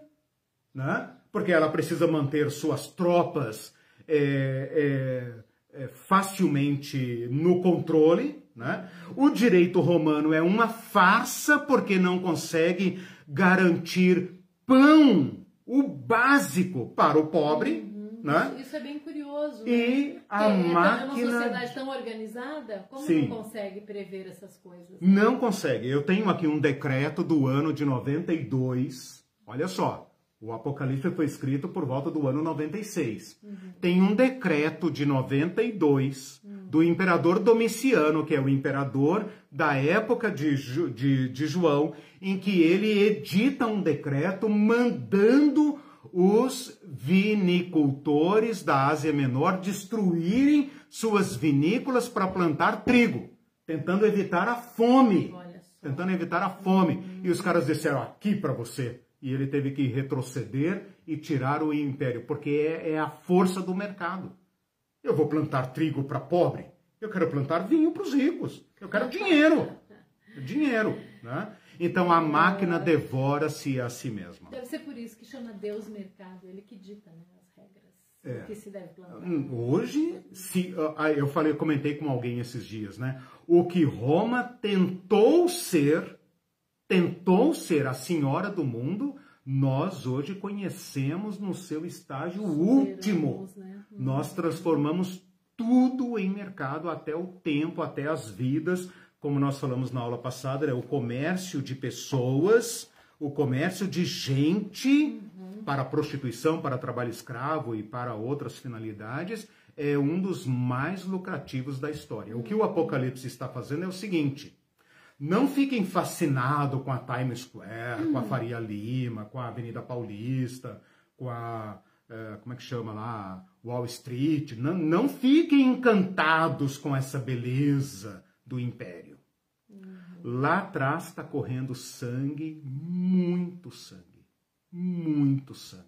né? porque ela precisa manter suas tropas é, é, é, facilmente no controle. Né? O direito romano é uma farsa porque não consegue garantir pão, o básico, para o pobre. Né?
Isso é bem curioso.
E
né?
a é, máquina.
É uma sociedade tão organizada, como Sim. não consegue prever essas coisas?
Não consegue. Eu tenho aqui um decreto do ano de 92. Olha só. O Apocalipse foi escrito por volta do ano 96. Uhum. Tem um decreto de 92 uhum. do imperador Domiciano, que é o imperador da época de, de, de João, em que ele edita um decreto mandando os vinicultores da Ásia Menor destruírem suas vinícolas para plantar trigo, tentando evitar a fome. Tentando evitar a fome. Hum. E os caras disseram aqui para você. E ele teve que retroceder e tirar o império, porque é, é a força do mercado. Eu vou plantar trigo para pobre. Eu quero plantar vinho para os ricos. Eu quero dinheiro. Dinheiro. Né? Então a máquina devora-se a si mesma.
Deve ser por isso que chama Deus mercado, ele que dita né, as regras é. que se deve plantar.
Hum, hoje, se, eu falei, eu comentei com alguém esses dias, né? O que Roma tentou ser, tentou ser a senhora do mundo, nós hoje conhecemos no seu estágio último. Né? Nós transformamos tudo em mercado, até o tempo, até as vidas como nós falamos na aula passada, é o comércio de pessoas, o comércio de gente uhum. para prostituição, para trabalho escravo e para outras finalidades, é um dos mais lucrativos da história. O que o Apocalipse está fazendo é o seguinte: não fiquem fascinados com a Times Square, uhum. com a hum. Faria Lima, com a Avenida Paulista, com a é, como é que chama lá, Wall Street. Não, não fiquem encantados com essa beleza do império. Lá atrás está correndo sangue, muito sangue, muito sangue.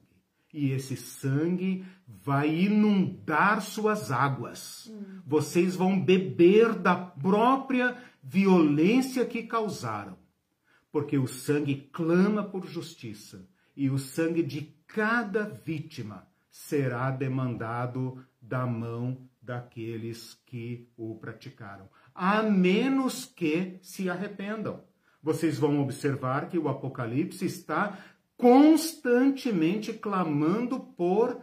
E esse sangue vai inundar suas águas. Uhum. Vocês vão beber da própria violência que causaram. Porque o sangue clama por justiça e o sangue de cada vítima será demandado da mão daqueles que o praticaram, a menos que se arrependam. Vocês vão observar que o Apocalipse está constantemente clamando por uh,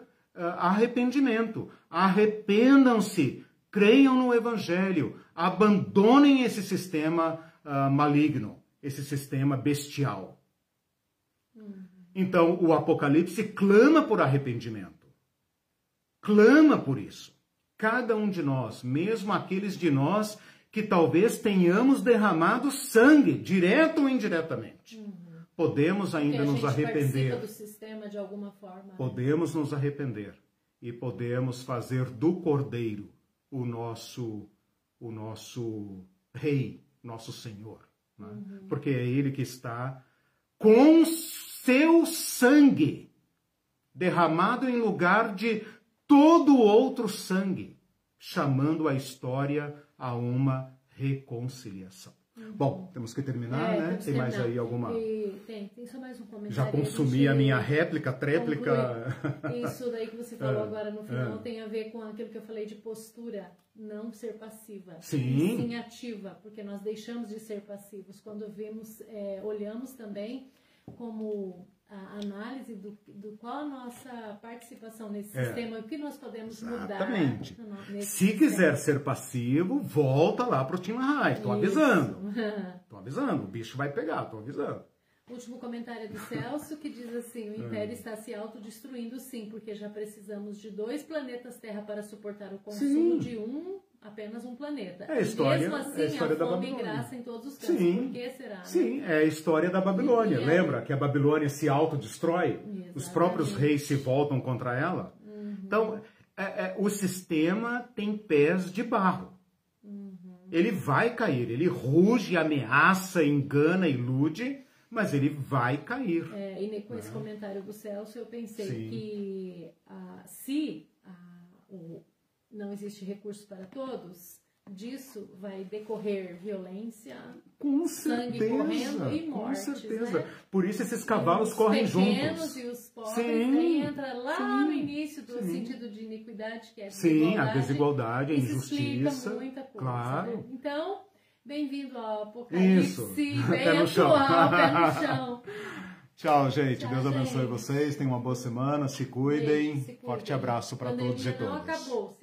arrependimento. Arrependam-se, creiam no Evangelho, abandonem esse sistema uh, maligno, esse sistema bestial. Então, o Apocalipse clama por arrependimento. Clama por isso. Cada um de nós, mesmo aqueles de nós que talvez tenhamos derramado sangue, direto ou indiretamente. Uhum. Podemos ainda nos arrepender.
Do sistema de alguma forma. Né?
Podemos nos arrepender e podemos fazer do Cordeiro o nosso o nosso rei, nosso Senhor, né? uhum. porque é ele que está com seu sangue derramado em lugar de todo outro sangue, chamando a história a uma reconciliação. Uhum. Bom, temos que terminar, é, né? Tem mais aí alguma.
E, tem, tem só mais um comentário.
Já consumi a, a, minha réplica, tréplica.
Isso daí que você falou é, agora no final é. tem a ver com aquilo que eu falei de postura, não ser passiva.
Sim.
Sim ativa, porque nós deixamos de ser passivos. Quando vemos, é, olhamos também como a análise do, do qual a nossa participação nesse é. sistema, o que nós podemos
Exatamente.
mudar.
No, Se quiser ser passivo, volta lá para o Tim High. Tô avisando. Tô avisando. O bicho vai pegar, tô avisando.
Último comentário é do Celso, que diz assim: o é. Império está se autodestruindo, sim, porque já precisamos de dois planetas Terra para suportar o consumo sim. de um apenas um planeta.
É a história,
mesmo assim,
é a história
a
da
Babilônia. graça em todos os. Sim, Por que será? Né?
Sim, é a história da Babilônia. Lembra que a Babilônia se autodestrói? Exatamente. Os próprios reis se voltam contra ela? Uhum. Então, é, é, o sistema tem pés de barro. Uhum. Ele vai cair, ele ruge, ameaça, engana, ilude, mas ele vai cair.
É, e com esse comentário do Celso, eu pensei Sim. que ah, se ah, o não existe recurso para todos, disso vai decorrer violência,
com
sangue
certeza,
correndo e mortes.
Com certeza.
Né?
Por isso esses cavalos correm juntos. Os
pequenos e os pobres, sim, entra lá sim, no início do sim. sentido de iniquidade, que é a.
Sim, a desigualdade, a injustiça.
muita coisa.
Claro.
Né? Então, bem-vindo ao Apocalipse, isso. bem atual, pé no chão.
Tchau, gente. Tchau, Deus abençoe gente. vocês. Tenham uma boa semana. Se cuidem. se cuidem. Forte abraço para todos e todas. Não acabou.